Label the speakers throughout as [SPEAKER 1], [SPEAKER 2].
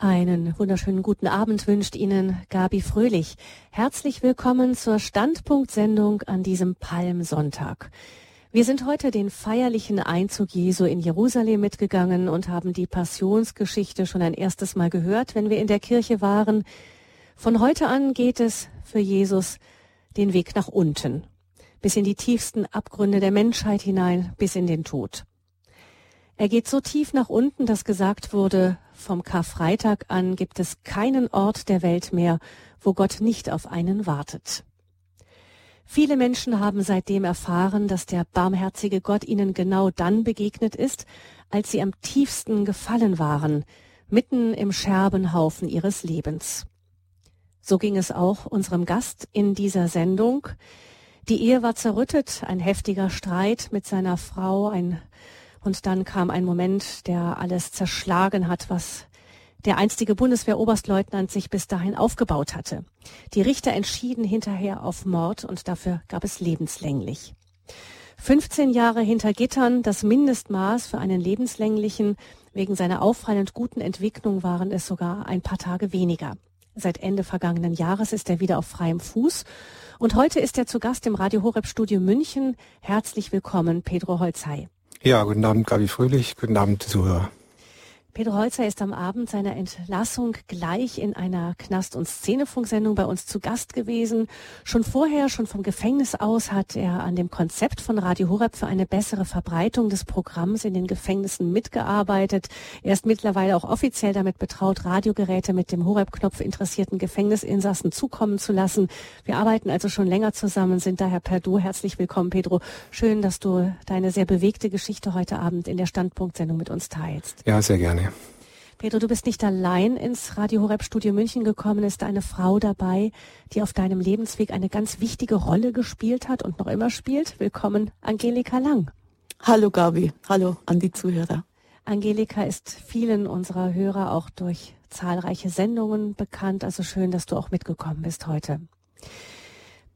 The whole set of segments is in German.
[SPEAKER 1] Einen wunderschönen guten Abend wünscht Ihnen Gabi Fröhlich. Herzlich willkommen zur Standpunktsendung an diesem Palmsonntag. Wir sind heute den feierlichen Einzug Jesu in Jerusalem mitgegangen und haben die Passionsgeschichte schon ein erstes Mal gehört, wenn wir in der Kirche waren. Von heute an geht es für Jesus den Weg nach unten, bis in die tiefsten Abgründe der Menschheit hinein, bis in den Tod. Er geht so tief nach unten, dass gesagt wurde, vom Karfreitag an gibt es keinen Ort der Welt mehr, wo Gott nicht auf einen wartet. Viele Menschen haben seitdem erfahren, dass der barmherzige Gott ihnen genau dann begegnet ist, als sie am tiefsten gefallen waren, mitten im Scherbenhaufen ihres Lebens. So ging es auch unserem Gast in dieser Sendung. Die Ehe war zerrüttet, ein heftiger Streit mit seiner Frau, ein und dann kam ein Moment, der alles zerschlagen hat, was der einstige Bundeswehroberstleutnant sich bis dahin aufgebaut hatte. Die Richter entschieden hinterher auf Mord und dafür gab es lebenslänglich. 15 Jahre hinter Gittern, das Mindestmaß für einen lebenslänglichen. Wegen seiner auffallend guten Entwicklung waren es sogar ein paar Tage weniger. Seit Ende vergangenen Jahres ist er wieder auf freiem Fuß. Und heute ist er zu Gast im Radio Horeb Studio München. Herzlich willkommen, Pedro Holzei.
[SPEAKER 2] Ja, guten Abend, Gabi Fröhlich. Guten Abend, Zuhörer.
[SPEAKER 1] Pedro Holzer ist am Abend seiner Entlassung gleich in einer Knast- und Szenefunksendung bei uns zu Gast gewesen. Schon vorher, schon vom Gefängnis aus, hat er an dem Konzept von Radio Horeb für eine bessere Verbreitung des Programms in den Gefängnissen mitgearbeitet. Er ist mittlerweile auch offiziell damit betraut, Radiogeräte mit dem Horeb-Knopf interessierten Gefängnisinsassen zukommen zu lassen. Wir arbeiten also schon länger zusammen, sind daher per Du herzlich willkommen, Pedro. Schön, dass du deine sehr bewegte Geschichte heute Abend in der Standpunktsendung mit uns teilst.
[SPEAKER 2] Ja, sehr gerne.
[SPEAKER 1] Pedro, du bist nicht allein ins Radio Horeb Studio München gekommen, ist eine Frau dabei, die auf deinem Lebensweg eine ganz wichtige Rolle gespielt hat und noch immer spielt. Willkommen, Angelika Lang.
[SPEAKER 3] Hallo Gabi, hallo an die Zuhörer.
[SPEAKER 1] Angelika ist vielen unserer Hörer auch durch zahlreiche Sendungen bekannt, also schön, dass du auch mitgekommen bist heute.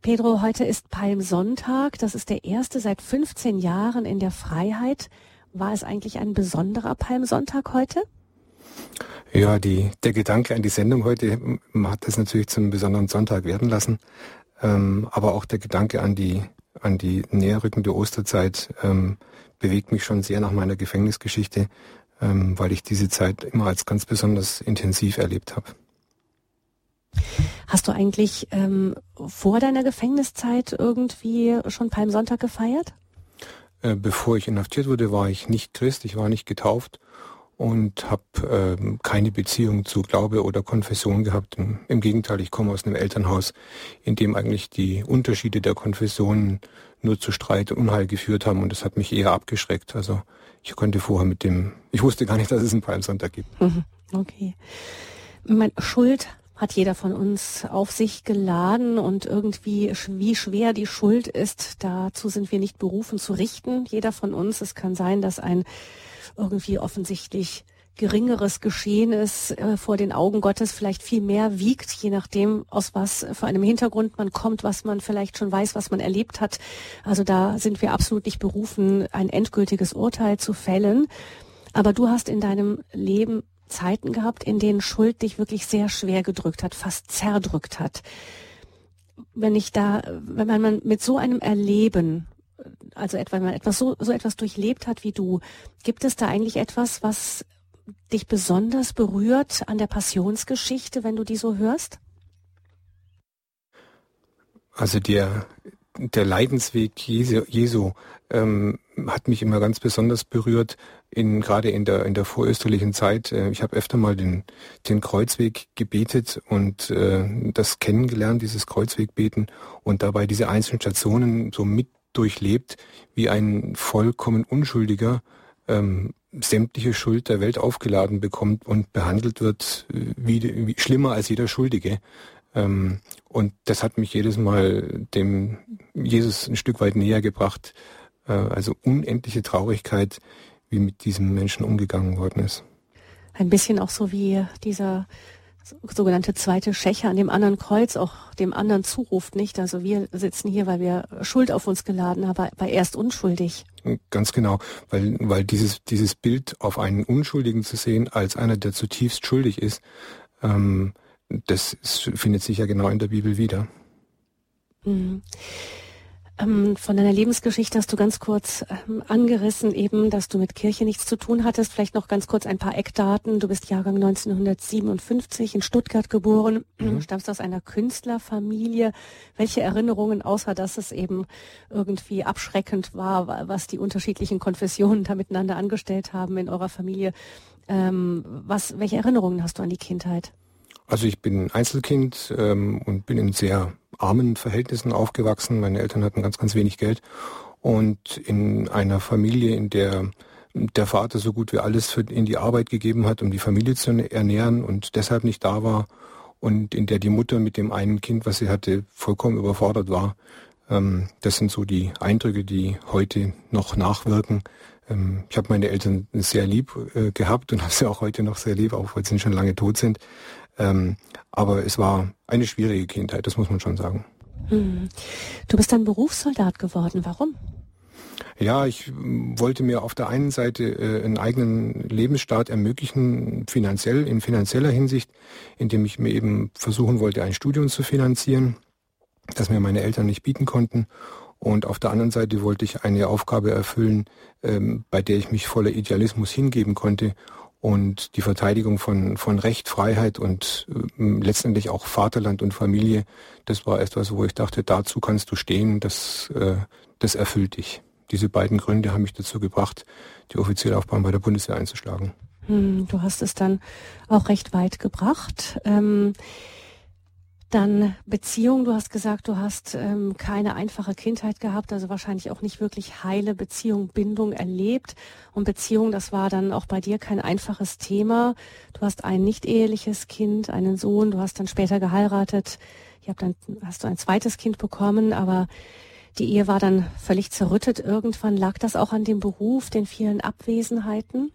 [SPEAKER 1] Pedro, heute ist Palmsonntag, das ist der erste seit 15 Jahren in der Freiheit. War es eigentlich ein besonderer Palmsonntag heute?
[SPEAKER 2] Ja, die, der Gedanke an die Sendung heute hat das natürlich zum besonderen Sonntag werden lassen. Ähm, aber auch der Gedanke an die, an die näherrückende Osterzeit ähm, bewegt mich schon sehr nach meiner Gefängnisgeschichte, ähm, weil ich diese Zeit immer als ganz besonders intensiv erlebt habe.
[SPEAKER 1] Hast du eigentlich ähm, vor deiner Gefängniszeit irgendwie schon Palmsonntag gefeiert?
[SPEAKER 2] Äh, bevor ich inhaftiert wurde, war ich nicht Christ, ich war nicht getauft und habe ähm, keine Beziehung zu Glaube oder Konfession gehabt. Im, Im, Gegenteil, ich komme aus einem Elternhaus, in dem eigentlich die Unterschiede der Konfessionen nur zu Streit und Unheil geführt haben und das hat mich eher abgeschreckt. Also ich konnte vorher mit dem, ich wusste gar nicht, dass es einen Palmsonntag gibt.
[SPEAKER 1] Mhm. Okay. Schuld hat jeder von uns auf sich geladen und irgendwie, wie schwer die Schuld ist, dazu sind wir nicht berufen zu richten. Jeder von uns. Es kann sein, dass ein irgendwie offensichtlich geringeres Geschehen ist äh, vor den Augen Gottes vielleicht viel mehr wiegt, je nachdem, aus was für einem Hintergrund man kommt, was man vielleicht schon weiß, was man erlebt hat. Also da sind wir absolut nicht berufen, ein endgültiges Urteil zu fällen. Aber du hast in deinem Leben Zeiten gehabt, in denen Schuld dich wirklich sehr schwer gedrückt hat, fast zerdrückt hat. Wenn ich da, wenn man mit so einem Erleben also etwa, wenn man etwas so, so etwas durchlebt hat wie du, gibt es da eigentlich etwas, was dich besonders berührt an der Passionsgeschichte, wenn du die so hörst?
[SPEAKER 2] Also der, der Leidensweg Jesu, Jesu ähm, hat mich immer ganz besonders berührt, in, gerade in der, in der vorösterlichen Zeit. Äh, ich habe öfter mal den, den Kreuzweg gebetet und äh, das kennengelernt, dieses Kreuzwegbeten und dabei diese einzelnen Stationen so mit durchlebt, wie ein vollkommen Unschuldiger ähm, sämtliche Schuld der Welt aufgeladen bekommt und behandelt wird äh, wie, wie schlimmer als jeder Schuldige. Ähm, und das hat mich jedes Mal dem Jesus ein Stück weit näher gebracht. Äh, also unendliche Traurigkeit, wie mit diesem Menschen umgegangen worden ist.
[SPEAKER 1] Ein bisschen auch so wie dieser sogenannte zweite Schächer an dem anderen Kreuz auch dem anderen zuruft, nicht? Also wir sitzen hier, weil wir Schuld auf uns geladen haben, aber erst unschuldig.
[SPEAKER 2] Ganz genau, weil, weil dieses, dieses Bild auf einen Unschuldigen zu sehen als einer, der zutiefst schuldig ist, ähm, das findet sich ja genau in der Bibel wieder.
[SPEAKER 1] Mhm. Ähm, von deiner Lebensgeschichte hast du ganz kurz ähm, angerissen, eben, dass du mit Kirche nichts zu tun hattest. Vielleicht noch ganz kurz ein paar Eckdaten. Du bist Jahrgang 1957 in Stuttgart geboren, mhm. stammst aus einer Künstlerfamilie. Welche Erinnerungen, außer dass es eben irgendwie abschreckend war, was die unterschiedlichen Konfessionen da miteinander angestellt haben in eurer Familie, ähm, was, welche Erinnerungen hast du an die Kindheit?
[SPEAKER 2] Also ich bin Einzelkind ähm, und bin in sehr armen Verhältnissen aufgewachsen. Meine Eltern hatten ganz, ganz wenig Geld. Und in einer Familie, in der der Vater so gut wie alles für, in die Arbeit gegeben hat, um die Familie zu ernähren und deshalb nicht da war. Und in der die Mutter mit dem einen Kind, was sie hatte, vollkommen überfordert war. Ähm, das sind so die Eindrücke, die heute noch nachwirken. Ähm, ich habe meine Eltern sehr lieb äh, gehabt und habe sie auch heute noch sehr lieb, auch weil sie schon lange tot sind. Ähm, aber es war eine schwierige Kindheit, das muss man schon sagen.
[SPEAKER 1] Hm. Du bist dann Berufssoldat geworden. Warum?
[SPEAKER 2] Ja, ich hm, wollte mir auf der einen Seite äh, einen eigenen Lebensstart ermöglichen, finanziell, in finanzieller Hinsicht, indem ich mir eben versuchen wollte, ein Studium zu finanzieren, das mir meine Eltern nicht bieten konnten. Und auf der anderen Seite wollte ich eine Aufgabe erfüllen, ähm, bei der ich mich voller Idealismus hingeben konnte und die Verteidigung von, von Recht, Freiheit und äh, letztendlich auch Vaterland und Familie, das war etwas, wo ich dachte, dazu kannst du stehen, das, äh, das erfüllt dich. Diese beiden Gründe haben mich dazu gebracht, die Offiziellaufbahn bei der Bundeswehr einzuschlagen.
[SPEAKER 1] Hm, du hast es dann auch recht weit gebracht. Ähm, dann Beziehung, du hast gesagt, du hast ähm, keine einfache Kindheit gehabt, also wahrscheinlich auch nicht wirklich heile Beziehung, Bindung erlebt. Und Beziehung, das war dann auch bei dir kein einfaches Thema. Du hast ein nicht eheliches Kind, einen Sohn, du hast dann später geheiratet. Ich hab dann hast du ein zweites Kind bekommen, aber die Ehe war dann völlig zerrüttet irgendwann. Lag das auch an dem Beruf, den vielen Abwesenheiten?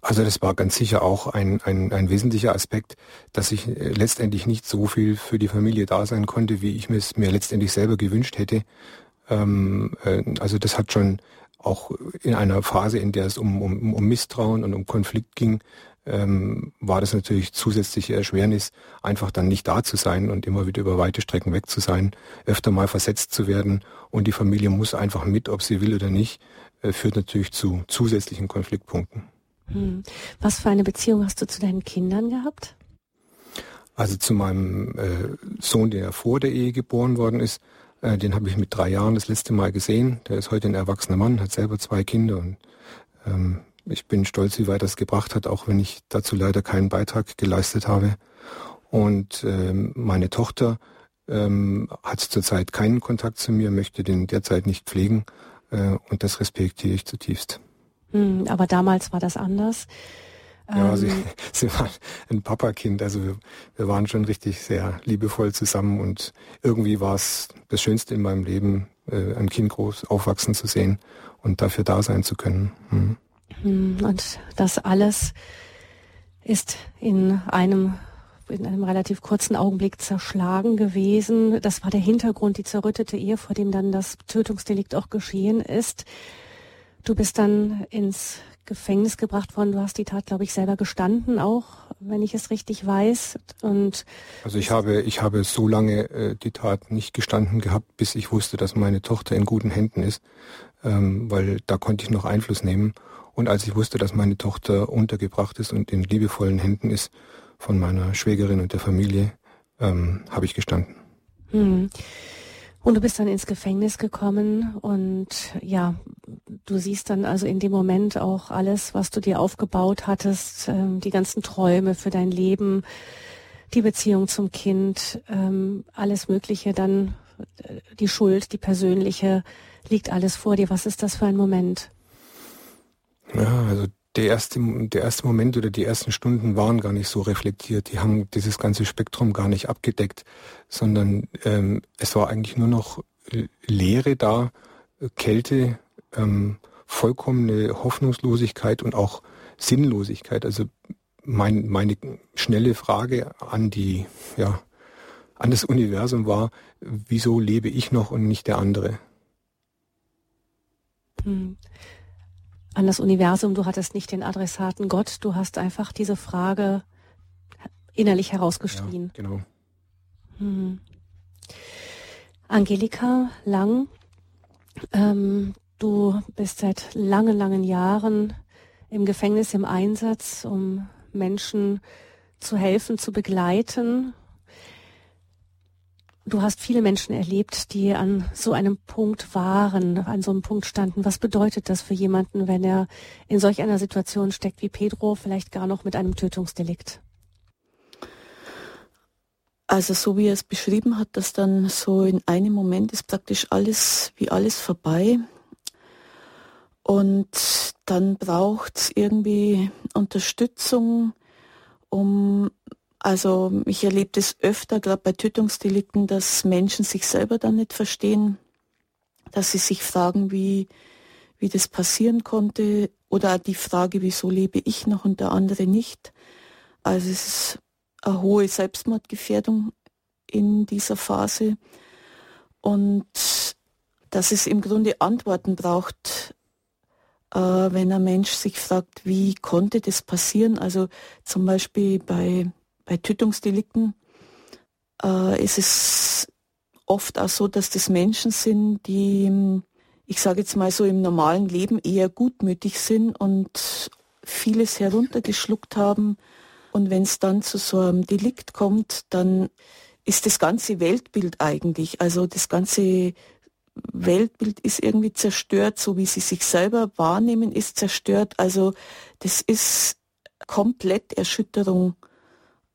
[SPEAKER 2] Also das war ganz sicher auch ein, ein, ein wesentlicher Aspekt, dass ich äh, letztendlich nicht so viel für die Familie da sein konnte, wie ich es mir letztendlich selber gewünscht hätte. Ähm, äh, also das hat schon auch in einer Phase, in der es um, um, um Misstrauen und um Konflikt ging, ähm, war das natürlich zusätzliche Erschwernis, einfach dann nicht da zu sein und immer wieder über weite Strecken weg zu sein, öfter mal versetzt zu werden und die Familie muss einfach mit, ob sie will oder nicht, äh, führt natürlich zu zusätzlichen Konfliktpunkten.
[SPEAKER 1] Hm. Was für eine Beziehung hast du zu deinen Kindern gehabt?
[SPEAKER 2] Also zu meinem äh, Sohn, der vor der Ehe geboren worden ist, äh, den habe ich mit drei Jahren das letzte Mal gesehen. Der ist heute ein erwachsener Mann, hat selber zwei Kinder und ähm, ich bin stolz, wie weit das gebracht hat, auch wenn ich dazu leider keinen Beitrag geleistet habe. Und ähm, meine Tochter ähm, hat zurzeit keinen Kontakt zu mir, möchte den derzeit nicht pflegen äh, und das respektiere ich zutiefst.
[SPEAKER 1] Hm, aber damals war das anders.
[SPEAKER 2] Ja, sie, ähm, sie war ein Papakind, also wir, wir, waren schon richtig sehr liebevoll zusammen und irgendwie war es das Schönste in meinem Leben, äh, ein Kind groß aufwachsen zu sehen und dafür da sein zu können.
[SPEAKER 1] Hm. hm und das alles ist in einem in einem relativ kurzen Augenblick zerschlagen gewesen. Das war der Hintergrund, die zerrüttete Ehe, vor dem dann das Tötungsdelikt auch geschehen ist. Du bist dann ins Gefängnis gebracht worden. Du hast die Tat, glaube ich, selber gestanden, auch wenn ich es richtig weiß. Und
[SPEAKER 2] also ich habe, ich habe so lange äh, die Tat nicht gestanden gehabt, bis ich wusste, dass meine Tochter in guten Händen ist, ähm, weil da konnte ich noch Einfluss nehmen. Und als ich wusste, dass meine Tochter untergebracht ist und in liebevollen Händen ist von meiner Schwägerin und der Familie, ähm, habe ich gestanden.
[SPEAKER 1] Hm. Und du bist dann ins Gefängnis gekommen und ja, du siehst dann also in dem Moment auch alles, was du dir aufgebaut hattest, ähm, die ganzen Träume für dein Leben, die Beziehung zum Kind, ähm, alles Mögliche, dann äh, die Schuld, die persönliche, liegt alles vor dir. Was ist das für ein Moment?
[SPEAKER 2] Ja, also der erste, der erste Moment oder die ersten Stunden waren gar nicht so reflektiert. Die haben dieses ganze Spektrum gar nicht abgedeckt, sondern ähm, es war eigentlich nur noch Leere da, Kälte, ähm, vollkommene Hoffnungslosigkeit und auch Sinnlosigkeit. Also mein, meine schnelle Frage an die, ja, an das Universum war, wieso lebe ich noch und nicht der andere?
[SPEAKER 1] Hm. An das Universum, du hattest nicht den Adressaten Gott, du hast einfach diese Frage innerlich herausgeschrien.
[SPEAKER 2] Ja, genau.
[SPEAKER 1] Hm. Angelika Lang, ähm, du bist seit langen, langen Jahren im Gefängnis im Einsatz, um Menschen zu helfen, zu begleiten. Du hast viele Menschen erlebt, die an so einem Punkt waren, an so einem Punkt standen. Was bedeutet das für jemanden, wenn er in solch einer Situation steckt wie Pedro, vielleicht gar noch mit einem Tötungsdelikt?
[SPEAKER 3] Also so wie er es beschrieben hat, dass dann so in einem Moment ist praktisch alles wie alles vorbei. Und dann braucht es irgendwie Unterstützung, um, also ich erlebe das öfter, gerade bei Tötungsdelikten, dass Menschen sich selber dann nicht verstehen, dass sie sich fragen, wie, wie das passieren konnte oder die Frage, wieso lebe ich noch und der andere nicht. Also es ist eine hohe Selbstmordgefährdung in dieser Phase und dass es im Grunde Antworten braucht, äh, wenn ein Mensch sich fragt, wie konnte das passieren. Also zum Beispiel bei, bei Tötungsdelikten äh, ist es oft auch so, dass das Menschen sind, die, ich sage jetzt mal so im normalen Leben eher gutmütig sind und vieles heruntergeschluckt haben und wenn es dann zu so einem Delikt kommt, dann ist das ganze Weltbild eigentlich, also das ganze Weltbild ist irgendwie zerstört, so wie sie sich selber wahrnehmen, ist zerstört. Also das ist komplett Erschütterung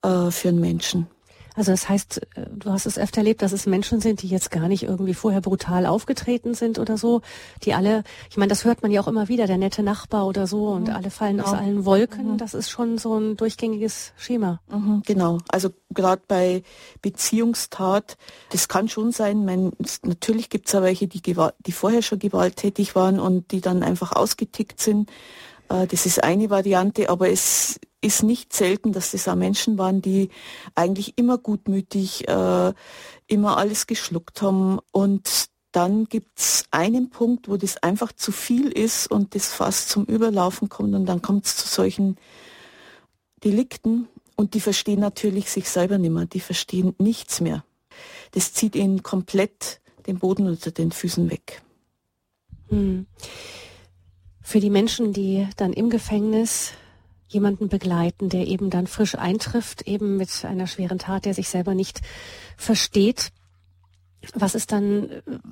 [SPEAKER 3] äh, für einen Menschen.
[SPEAKER 1] Also das heißt, äh, du hast es öfter erlebt, dass es Menschen sind, die jetzt gar nicht irgendwie vorher brutal aufgetreten sind oder so, die alle, ich meine, das hört man ja auch immer wieder, der nette Nachbar oder so und mhm. alle fallen ja. aus allen Wolken. Mhm. Das ist schon so ein durchgängiges Schema.
[SPEAKER 3] Mhm, genau. Also gerade bei Beziehungstat, das kann schon sein. Mein, natürlich gibt es ja welche, die, die vorher schon gewalttätig waren und die dann einfach ausgetickt sind. Äh, das ist eine Variante, aber es ist nicht selten, dass das auch Menschen waren, die eigentlich immer gutmütig, äh, immer alles geschluckt haben. Und dann gibt es einen Punkt, wo das einfach zu viel ist und das fast zum Überlaufen kommt und dann kommt es zu solchen Delikten und die verstehen natürlich sich selber nicht mehr, die verstehen nichts mehr. Das zieht ihnen komplett den Boden unter den Füßen weg. Hm.
[SPEAKER 1] Für die Menschen, die dann im Gefängnis jemanden begleiten, der eben dann frisch eintrifft, eben mit einer schweren Tat, der sich selber nicht versteht. Was ist dann,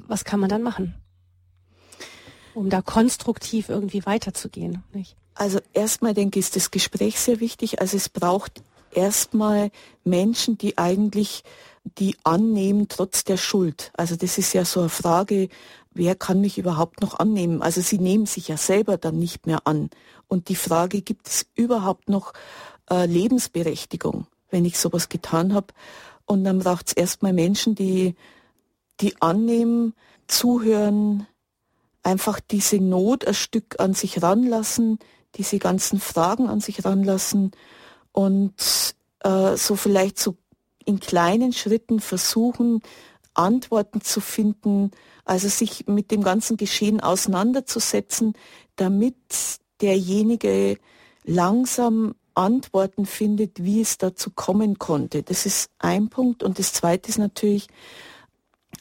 [SPEAKER 1] was kann man dann machen? Um da konstruktiv irgendwie weiterzugehen, nicht?
[SPEAKER 3] Also erstmal denke ich, ist das Gespräch sehr wichtig. Also es braucht erstmal Menschen, die eigentlich die annehmen trotz der Schuld. Also das ist ja so eine Frage, wer kann mich überhaupt noch annehmen? Also sie nehmen sich ja selber dann nicht mehr an. Und die Frage, gibt es überhaupt noch äh, Lebensberechtigung, wenn ich sowas getan habe? Und dann braucht es erstmal Menschen, die, die annehmen, zuhören, einfach diese Not ein Stück an sich ranlassen, diese ganzen Fragen an sich ranlassen und äh, so vielleicht so in kleinen Schritten versuchen, Antworten zu finden, also sich mit dem ganzen Geschehen auseinanderzusetzen, damit derjenige langsam Antworten findet, wie es dazu kommen konnte. Das ist ein Punkt. Und das Zweite ist natürlich,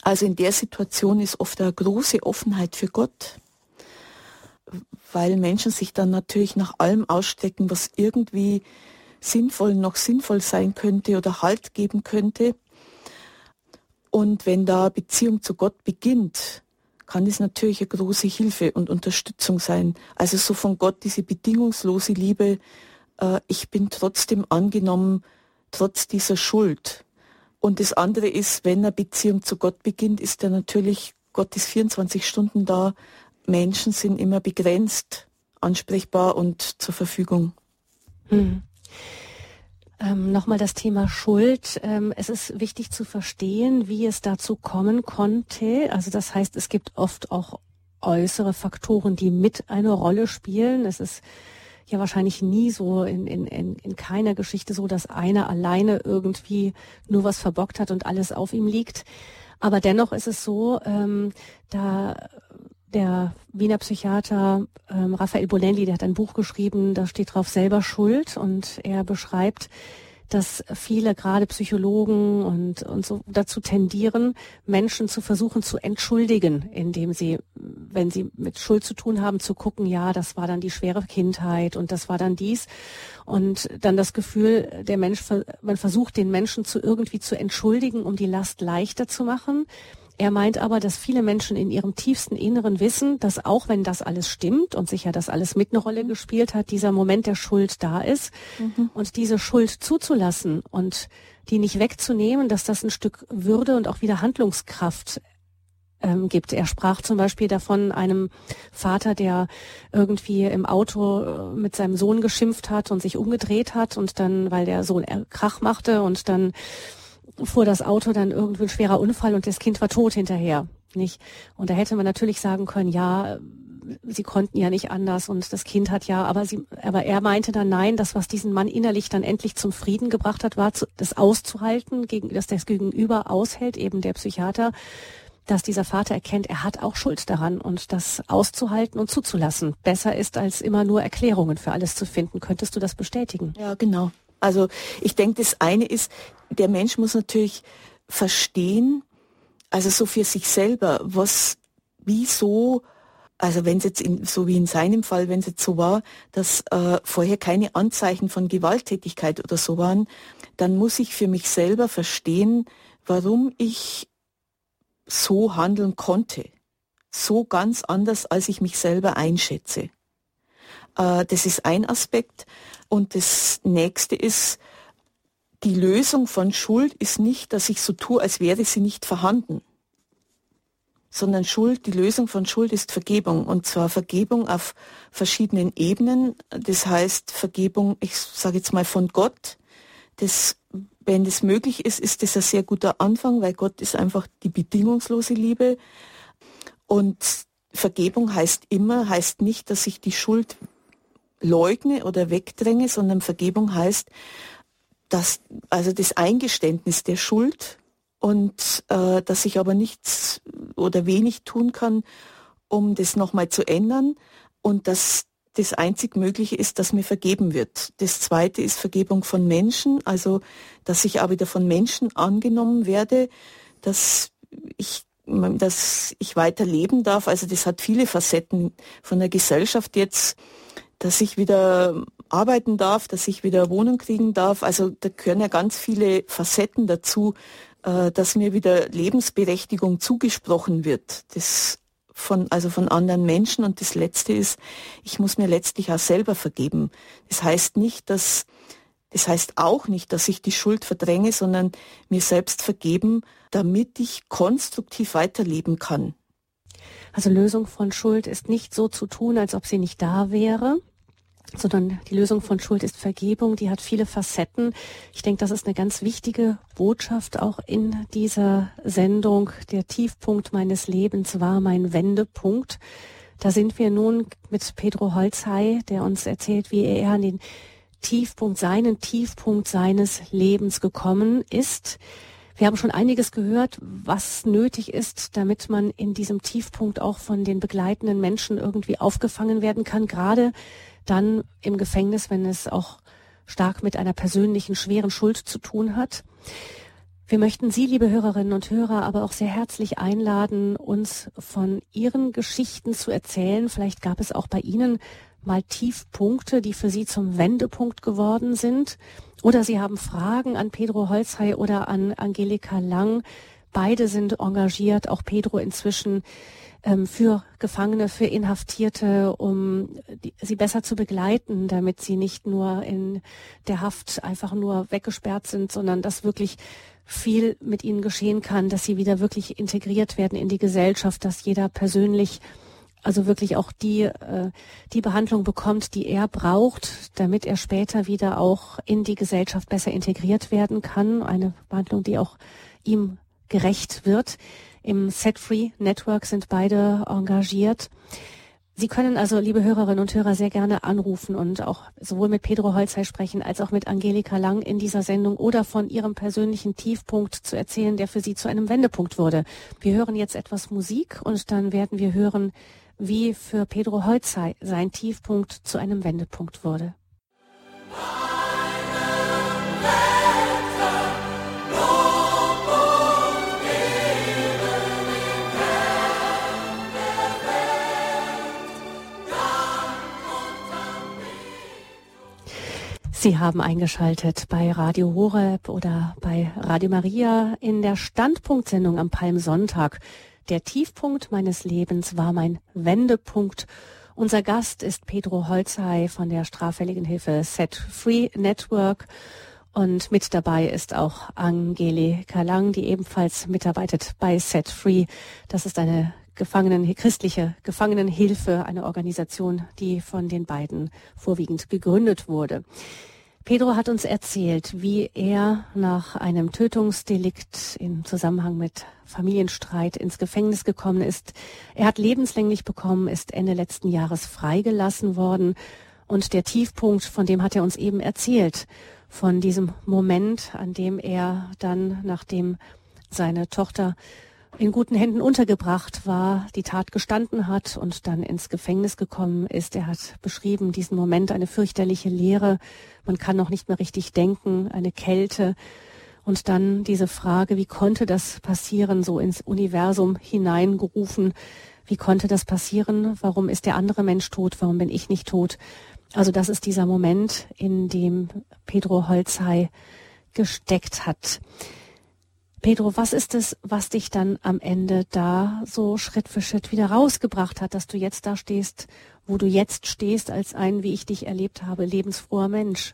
[SPEAKER 3] also in der Situation ist oft eine große Offenheit für Gott, weil Menschen sich dann natürlich nach allem ausstecken, was irgendwie sinnvoll noch sinnvoll sein könnte oder Halt geben könnte. Und wenn da Beziehung zu Gott beginnt, kann es natürlich eine große Hilfe und Unterstützung sein. Also so von Gott diese bedingungslose Liebe, äh, ich bin trotzdem angenommen, trotz dieser Schuld. Und das andere ist, wenn eine Beziehung zu Gott beginnt, ist er natürlich, Gott ist 24 Stunden da, Menschen sind immer begrenzt, ansprechbar und zur Verfügung. Hm.
[SPEAKER 1] Ähm, Nochmal das Thema Schuld. Ähm, es ist wichtig zu verstehen, wie es dazu kommen konnte. Also das heißt, es gibt oft auch äußere Faktoren, die mit eine Rolle spielen. Es ist ja wahrscheinlich nie so in, in, in, in keiner Geschichte so, dass einer alleine irgendwie nur was verbockt hat und alles auf ihm liegt. Aber dennoch ist es so, ähm, da der Wiener Psychiater ähm, Raphael Bonelli, der hat ein Buch geschrieben, da steht drauf selber Schuld und er beschreibt, dass viele gerade Psychologen und, und so dazu tendieren, Menschen zu versuchen zu entschuldigen, indem sie, wenn sie mit Schuld zu tun haben, zu gucken, ja, das war dann die schwere Kindheit und das war dann dies. Und dann das Gefühl, der Mensch, man versucht den Menschen zu irgendwie zu entschuldigen, um die Last leichter zu machen. Er meint aber, dass viele Menschen in ihrem tiefsten Inneren wissen, dass auch wenn das alles stimmt und sicher das alles mit eine Rolle gespielt hat, dieser Moment der Schuld da ist mhm. und diese Schuld zuzulassen und die nicht wegzunehmen, dass das ein Stück Würde und auch wieder Handlungskraft ähm, gibt. Er sprach zum Beispiel davon einem Vater, der irgendwie im Auto äh, mit seinem Sohn geschimpft hat und sich umgedreht hat und dann, weil der Sohn Krach machte und dann fuhr das Auto dann irgendwie ein schwerer Unfall und das Kind war tot hinterher. Nicht? Und da hätte man natürlich sagen können, ja, sie konnten ja nicht anders und das Kind hat ja, aber sie, aber er meinte dann nein, das, was diesen Mann innerlich dann endlich zum Frieden gebracht hat, war zu, das auszuhalten, gegen, dass das Gegenüber aushält, eben der Psychiater, dass dieser Vater erkennt, er hat auch Schuld daran und das auszuhalten und zuzulassen besser ist, als immer nur Erklärungen für alles zu finden. Könntest du das bestätigen?
[SPEAKER 3] Ja, genau. Also ich denke, das eine ist, der Mensch muss natürlich verstehen, also so für sich selber, was, wieso, also wenn es jetzt in, so wie in seinem Fall, wenn es jetzt so war, dass äh, vorher keine Anzeichen von Gewalttätigkeit oder so waren, dann muss ich für mich selber verstehen, warum ich so handeln konnte. So ganz anders, als ich mich selber einschätze. Äh, das ist ein Aspekt. Und das nächste ist, die Lösung von Schuld ist nicht, dass ich so tue, als wäre sie nicht vorhanden, sondern Schuld, die Lösung von Schuld ist Vergebung und zwar Vergebung auf verschiedenen Ebenen. Das heißt Vergebung, ich sage jetzt mal von Gott. Das, wenn das möglich ist, ist das ein sehr guter Anfang, weil Gott ist einfach die bedingungslose Liebe. Und Vergebung heißt immer, heißt nicht, dass ich die Schuld leugne oder wegdränge, sondern Vergebung heißt, dass also das Eingeständnis der Schuld und äh, dass ich aber nichts oder wenig tun kann, um das nochmal zu ändern und dass das einzig Mögliche ist, dass mir vergeben wird. Das zweite ist Vergebung von Menschen, also dass ich auch wieder von Menschen angenommen werde, dass ich dass ich weiter leben darf. Also das hat viele Facetten von der Gesellschaft jetzt dass ich wieder arbeiten darf, dass ich wieder Wohnung kriegen darf. Also da gehören ja ganz viele Facetten dazu, äh, dass mir wieder Lebensberechtigung zugesprochen wird. Das von, also von anderen Menschen. Und das Letzte ist, ich muss mir letztlich auch selber vergeben. Das heißt nicht, dass, das heißt auch nicht, dass ich die Schuld verdränge, sondern mir selbst vergeben, damit ich konstruktiv weiterleben kann.
[SPEAKER 1] Also Lösung von Schuld ist nicht so zu tun, als ob sie nicht da wäre, sondern die Lösung von Schuld ist Vergebung. Die hat viele Facetten. Ich denke, das ist eine ganz wichtige Botschaft auch in dieser Sendung. Der Tiefpunkt meines Lebens war mein Wendepunkt. Da sind wir nun mit Pedro Holzhey, der uns erzählt, wie er an den Tiefpunkt, seinen Tiefpunkt seines Lebens gekommen ist. Wir haben schon einiges gehört, was nötig ist, damit man in diesem Tiefpunkt auch von den begleitenden Menschen irgendwie aufgefangen werden kann. Gerade dann im Gefängnis, wenn es auch stark mit einer persönlichen schweren Schuld zu tun hat. Wir möchten Sie, liebe Hörerinnen und Hörer, aber auch sehr herzlich einladen, uns von Ihren Geschichten zu erzählen. Vielleicht gab es auch bei Ihnen mal Tiefpunkte, die für Sie zum Wendepunkt geworden sind. Oder Sie haben Fragen an Pedro Holzhey oder an Angelika Lang. Beide sind engagiert, auch Pedro inzwischen ähm, für Gefangene, für Inhaftierte, um die, sie besser zu begleiten, damit sie nicht nur in der Haft einfach nur weggesperrt sind, sondern dass wirklich viel mit ihnen geschehen kann, dass sie wieder wirklich integriert werden in die Gesellschaft, dass jeder persönlich also wirklich auch die, äh, die Behandlung bekommt, die er braucht, damit er später wieder auch in die Gesellschaft besser integriert werden kann. Eine Behandlung, die auch ihm gerecht wird. Im Set Free Network sind beide engagiert. Sie können also, liebe Hörerinnen und Hörer, sehr gerne anrufen und auch sowohl mit Pedro Holzhey sprechen als auch mit Angelika Lang in dieser Sendung oder von Ihrem persönlichen Tiefpunkt zu erzählen, der für Sie zu einem Wendepunkt wurde. Wir hören jetzt etwas Musik und dann werden wir hören, wie für Pedro Holzhey sein Tiefpunkt zu einem Wendepunkt wurde. Sie haben eingeschaltet bei Radio Horeb oder bei Radio Maria in der Standpunktsendung am Palmsonntag. Der Tiefpunkt meines Lebens war mein Wendepunkt. Unser Gast ist Pedro Holzhey von der straffälligen Hilfe Set Free Network. Und mit dabei ist auch Angelika Lang, die ebenfalls mitarbeitet bei Set Free. Das ist eine Gefangenen, christliche Gefangenenhilfe, eine Organisation, die von den beiden vorwiegend gegründet wurde. Pedro hat uns erzählt, wie er nach einem Tötungsdelikt im Zusammenhang mit Familienstreit ins Gefängnis gekommen ist. Er hat lebenslänglich bekommen, ist Ende letzten Jahres freigelassen worden. Und der Tiefpunkt, von dem hat er uns eben erzählt, von diesem Moment, an dem er dann, nachdem seine Tochter in guten Händen untergebracht war, die Tat gestanden hat und dann ins Gefängnis gekommen ist. Er hat beschrieben diesen Moment, eine fürchterliche Leere. Man kann noch nicht mehr richtig denken, eine Kälte. Und dann diese Frage, wie konnte das passieren, so ins Universum hineingerufen? Wie konnte das passieren? Warum ist der andere Mensch tot? Warum bin ich nicht tot? Also das ist dieser Moment, in dem Pedro Holzhey gesteckt hat. Pedro, was ist es, was dich dann am Ende da so Schritt für Schritt wieder rausgebracht hat, dass du jetzt da stehst, wo du jetzt stehst, als ein, wie ich dich erlebt habe, lebensfroher Mensch?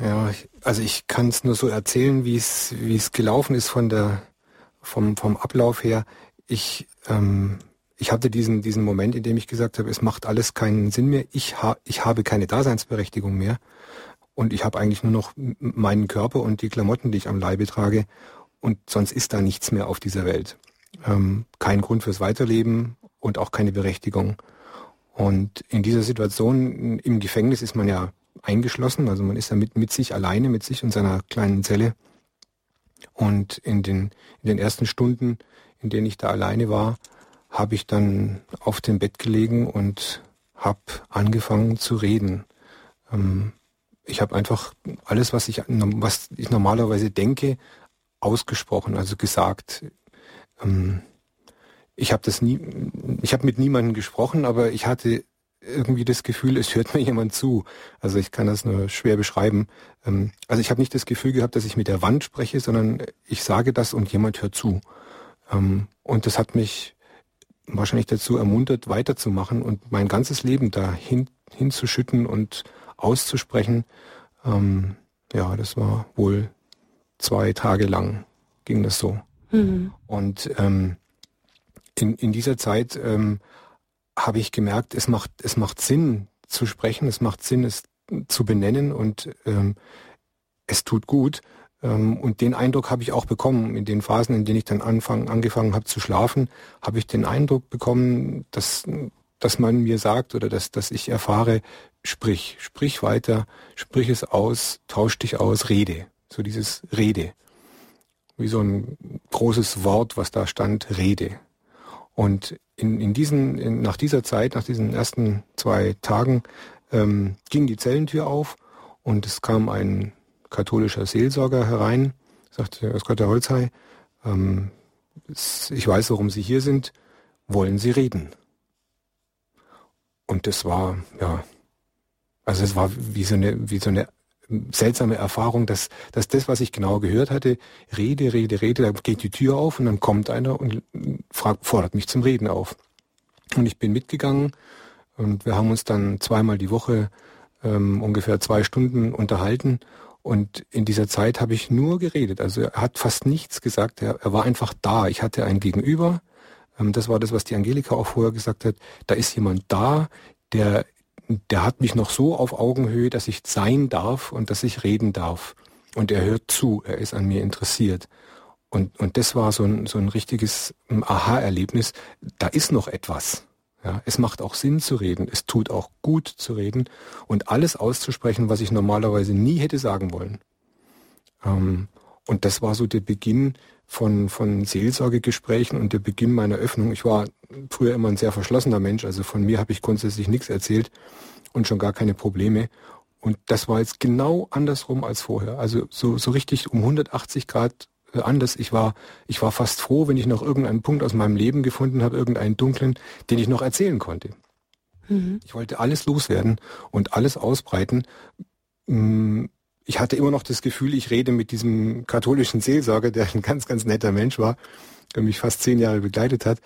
[SPEAKER 2] Ja, also ich kann es nur so erzählen, wie es wie es gelaufen ist von der vom vom Ablauf her. Ich ähm, ich hatte diesen diesen Moment, in dem ich gesagt habe, es macht alles keinen Sinn mehr. Ich ha ich habe keine Daseinsberechtigung mehr und ich habe eigentlich nur noch meinen Körper und die Klamotten, die ich am Leibe trage und sonst ist da nichts mehr auf dieser Welt. Ähm, kein Grund fürs Weiterleben und auch keine Berechtigung. Und in dieser Situation im Gefängnis ist man ja eingeschlossen, also man ist ja mit, mit sich alleine, mit sich und seiner kleinen Zelle. Und in den, in den ersten Stunden, in denen ich da alleine war, habe ich dann auf dem Bett gelegen und habe angefangen zu reden. Ähm, ich habe einfach alles, was ich, was ich normalerweise denke, ausgesprochen, also gesagt. Ähm, ich habe das nie, ich habe mit niemandem gesprochen, aber ich hatte irgendwie das Gefühl, es hört mir jemand zu. Also ich kann das nur schwer beschreiben. Ähm, also ich habe nicht das Gefühl gehabt, dass ich mit der Wand spreche, sondern ich sage das und jemand hört zu. Ähm, und das hat mich wahrscheinlich dazu ermuntert, weiterzumachen und mein ganzes Leben da hin, hinzuschütten und auszusprechen. Ähm, ja, das war wohl zwei Tage lang ging das so. Mhm. Und ähm, in, in dieser Zeit ähm, habe ich gemerkt, es macht, es macht Sinn zu sprechen, es macht Sinn, es zu benennen und ähm, es tut gut. Ähm, und den Eindruck habe ich auch bekommen. In den Phasen, in denen ich dann anfang, angefangen habe zu schlafen, habe ich den Eindruck bekommen, dass, dass man mir sagt oder dass, dass ich erfahre, sprich, sprich weiter, sprich es aus, tausch dich aus, rede. So dieses Rede. Wie so ein großes Wort, was da stand, Rede. Und in, in diesen, in, nach dieser Zeit, nach diesen ersten zwei Tagen, ähm, ging die Zellentür auf und es kam ein katholischer Seelsorger herein, sagte, aus Gott der Holzhei, ähm, ich weiß, warum Sie hier sind, wollen Sie reden? Und das war, ja, also es war wie so eine, wie so eine seltsame Erfahrung, dass, dass das, was ich genau gehört hatte, Rede, Rede, Rede, da geht die Tür auf und dann kommt einer und fragt, fordert mich zum Reden auf. Und ich bin mitgegangen und wir haben uns dann zweimal die Woche ähm, ungefähr zwei Stunden unterhalten und in dieser Zeit habe ich nur geredet. Also er hat fast nichts gesagt, er, er war einfach da. Ich hatte ein Gegenüber, ähm, das war das, was die Angelika auch vorher gesagt hat, da ist jemand da, der der hat mich noch so auf Augenhöhe, dass ich sein darf und dass ich reden darf. Und er hört zu, er ist an mir interessiert. Und, und das war so ein, so ein richtiges ähm, Aha-Erlebnis. Da ist noch etwas. Ja, es macht auch Sinn zu reden, es tut auch gut zu reden und alles auszusprechen, was ich normalerweise nie hätte sagen wollen. Ähm, und das war so der Beginn von, von Seelsorgegesprächen und der Beginn meiner Öffnung. Ich war früher immer ein sehr verschlossener Mensch, also von mir habe ich grundsätzlich nichts erzählt und schon gar keine Probleme. Und das war jetzt genau andersrum als vorher. Also so, so richtig um 180 Grad äh, anders. Ich war, ich war fast froh, wenn ich noch irgendeinen Punkt aus meinem Leben gefunden habe, irgendeinen dunklen, den ich noch erzählen konnte. Mhm. Ich wollte alles loswerden und alles ausbreiten. Ich hatte immer noch das Gefühl, ich rede mit diesem katholischen Seelsorger, der ein ganz, ganz netter Mensch war, der mich fast zehn Jahre begleitet hat.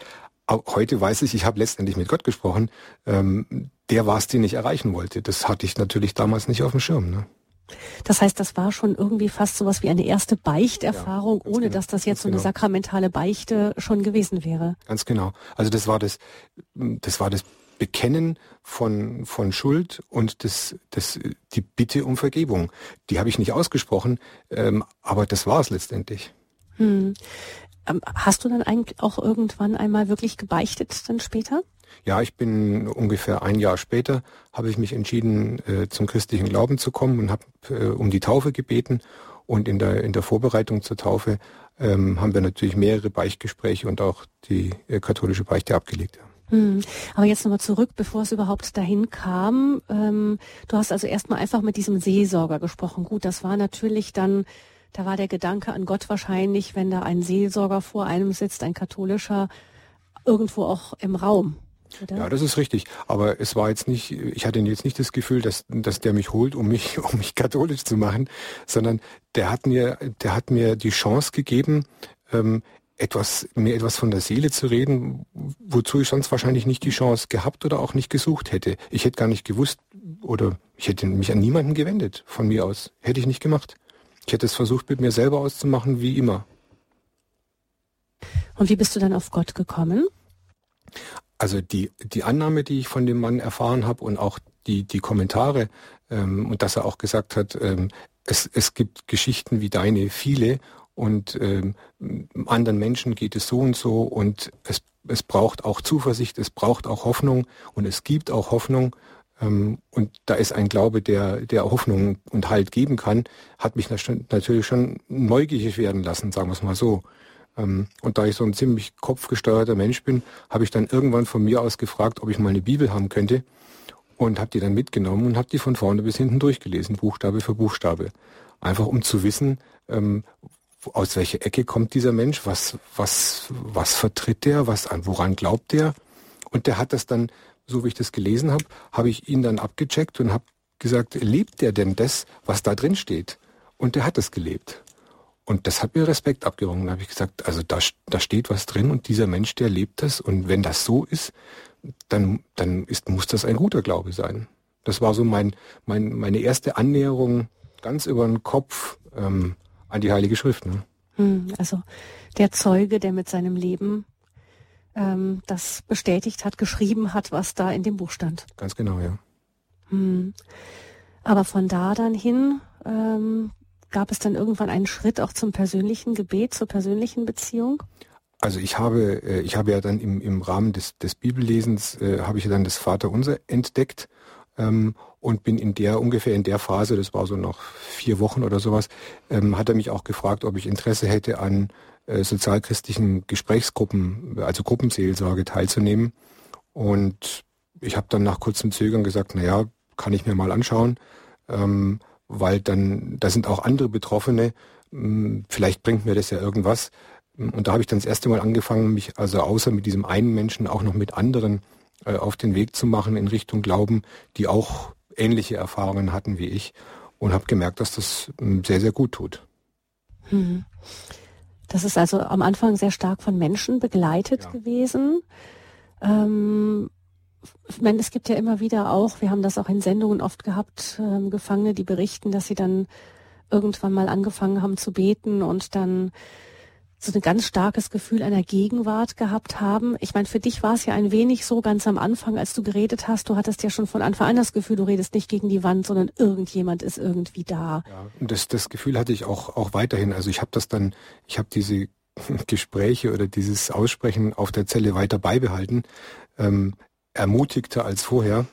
[SPEAKER 2] Auch heute weiß ich, ich habe letztendlich mit Gott gesprochen. Ähm, der war es, den ich erreichen wollte. Das hatte ich natürlich damals nicht auf dem Schirm. Ne?
[SPEAKER 1] Das heißt, das war schon irgendwie fast sowas wie eine erste Beichterfahrung, ja, ohne genau, dass das jetzt so eine genau. sakramentale Beichte schon gewesen wäre.
[SPEAKER 2] Ganz genau. Also das war das, das war das Bekennen von, von Schuld und das, das, die Bitte um Vergebung. Die habe ich nicht ausgesprochen, ähm, aber das war es letztendlich. Hm.
[SPEAKER 1] Ähm, hast du dann eigentlich auch irgendwann einmal wirklich gebeichtet dann später?
[SPEAKER 2] Ja, ich bin ungefähr ein Jahr später, habe ich mich entschieden, äh, zum christlichen Glauben zu kommen und habe äh, um die Taufe gebeten. Und in der, in der Vorbereitung zur Taufe ähm, haben wir natürlich mehrere Beichtgespräche und auch die äh, katholische Beichte abgelegt.
[SPEAKER 1] Hm. Aber jetzt nochmal zurück, bevor es überhaupt dahin kam. Ähm, du hast also erstmal einfach mit diesem Seelsorger gesprochen. Gut, das war natürlich dann, da war der Gedanke an Gott wahrscheinlich, wenn da ein Seelsorger vor einem sitzt, ein katholischer, irgendwo auch im Raum.
[SPEAKER 2] Oder? Ja, das ist richtig. Aber es war jetzt nicht, ich hatte jetzt nicht das Gefühl, dass, dass der mich holt, um mich, um mich katholisch zu machen, sondern der hat mir, der hat mir die Chance gegeben, ähm, etwas, mir etwas von der Seele zu reden, wozu ich sonst wahrscheinlich nicht die Chance gehabt oder auch nicht gesucht hätte. Ich hätte gar nicht gewusst oder ich hätte mich an niemanden gewendet von mir aus. Hätte ich nicht gemacht. Ich hätte es versucht, mit mir selber auszumachen, wie immer.
[SPEAKER 1] Und wie bist du dann auf Gott gekommen?
[SPEAKER 2] Also die, die Annahme, die ich von dem Mann erfahren habe und auch die, die Kommentare ähm, und dass er auch gesagt hat, ähm, es, es gibt Geschichten wie deine viele und ähm, anderen Menschen geht es so und so und es, es braucht auch Zuversicht, es braucht auch Hoffnung und es gibt auch Hoffnung ähm, und da ist ein Glaube, der, der Hoffnung und Halt geben kann, hat mich natürlich schon neugierig werden lassen, sagen wir es mal so. Ähm, und da ich so ein ziemlich kopfgesteuerter Mensch bin, habe ich dann irgendwann von mir aus gefragt, ob ich mal eine Bibel haben könnte und habe die dann mitgenommen und habe die von vorne bis hinten durchgelesen, Buchstabe für Buchstabe. Einfach um zu wissen, ähm, aus welcher Ecke kommt dieser Mensch, was, was, was vertritt der, was an, woran glaubt der? Und der hat das dann, so wie ich das gelesen habe, habe ich ihn dann abgecheckt und habe gesagt, lebt der denn das, was da drin steht? Und der hat es gelebt. Und das hat mir Respekt abgerungen. Da habe ich gesagt, also da, da steht was drin und dieser Mensch, der lebt das. Und wenn das so ist, dann, dann ist, muss das ein guter Glaube sein. Das war so mein, mein, meine erste Annäherung ganz über den Kopf ähm, an die Heilige Schrift. Ne?
[SPEAKER 1] Hm, also der Zeuge, der mit seinem Leben ähm, das bestätigt hat, geschrieben hat, was da in dem Buch stand.
[SPEAKER 2] Ganz genau, ja.
[SPEAKER 1] Hm. Aber von da dann hin ähm, gab es dann irgendwann einen Schritt auch zum persönlichen Gebet, zur persönlichen Beziehung?
[SPEAKER 2] Also ich habe, äh, ich habe ja dann im, im Rahmen des, des Bibellesens, äh, habe ich ja dann das Vaterunser entdeckt ähm, und bin in der, ungefähr in der Phase, das war so noch vier Wochen oder sowas, ähm, hat er mich auch gefragt, ob ich Interesse hätte an äh, sozialchristlichen Gesprächsgruppen, also Gruppenseelsorge teilzunehmen. Und ich habe dann nach kurzem Zögern gesagt, na ja, kann ich mir mal anschauen. Ähm, weil dann, da sind auch andere Betroffene, hm, vielleicht bringt mir das ja irgendwas. Und da habe ich dann das erste Mal angefangen, mich also außer mit diesem einen Menschen auch noch mit anderen äh, auf den Weg zu machen in Richtung Glauben, die auch ähnliche Erfahrungen hatten wie ich und habe gemerkt, dass das hm, sehr, sehr gut tut.
[SPEAKER 1] Hm. Das ist also am Anfang sehr stark von Menschen begleitet ja. gewesen. Ähm, ich meine, es gibt ja immer wieder auch, wir haben das auch in Sendungen oft gehabt, ähm, Gefangene, die berichten, dass sie dann irgendwann mal angefangen haben zu beten und dann so ein ganz starkes Gefühl einer Gegenwart gehabt haben. Ich meine, für dich war es ja ein wenig so ganz am Anfang, als du geredet hast, du hattest ja schon von Anfang an das Gefühl, du redest nicht gegen die Wand, sondern irgendjemand ist irgendwie da.
[SPEAKER 2] Ja, und das, das Gefühl hatte ich auch, auch weiterhin. Also ich habe das dann, ich habe diese Gespräche oder dieses Aussprechen auf der Zelle weiter beibehalten. Ähm, ermutigter als vorher.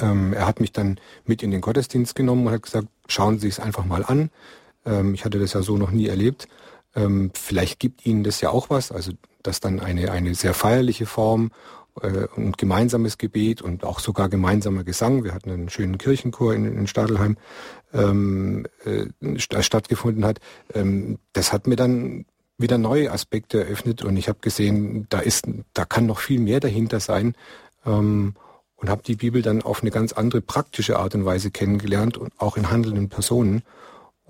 [SPEAKER 2] Ähm, er hat mich dann mit in den Gottesdienst genommen und hat gesagt, schauen Sie es einfach mal an. Ähm, ich hatte das ja so noch nie erlebt. Ähm, vielleicht gibt Ihnen das ja auch was, also dass dann eine, eine sehr feierliche Form äh, und gemeinsames Gebet und auch sogar gemeinsamer Gesang. Wir hatten einen schönen Kirchenchor in, in Stadelheim, ähm, äh, stattgefunden hat. Ähm, das hat mir dann wieder neue Aspekte eröffnet und ich habe gesehen, da ist, da kann noch viel mehr dahinter sein ähm, und habe die Bibel dann auf eine ganz andere praktische Art und Weise kennengelernt und auch in handelnden Personen.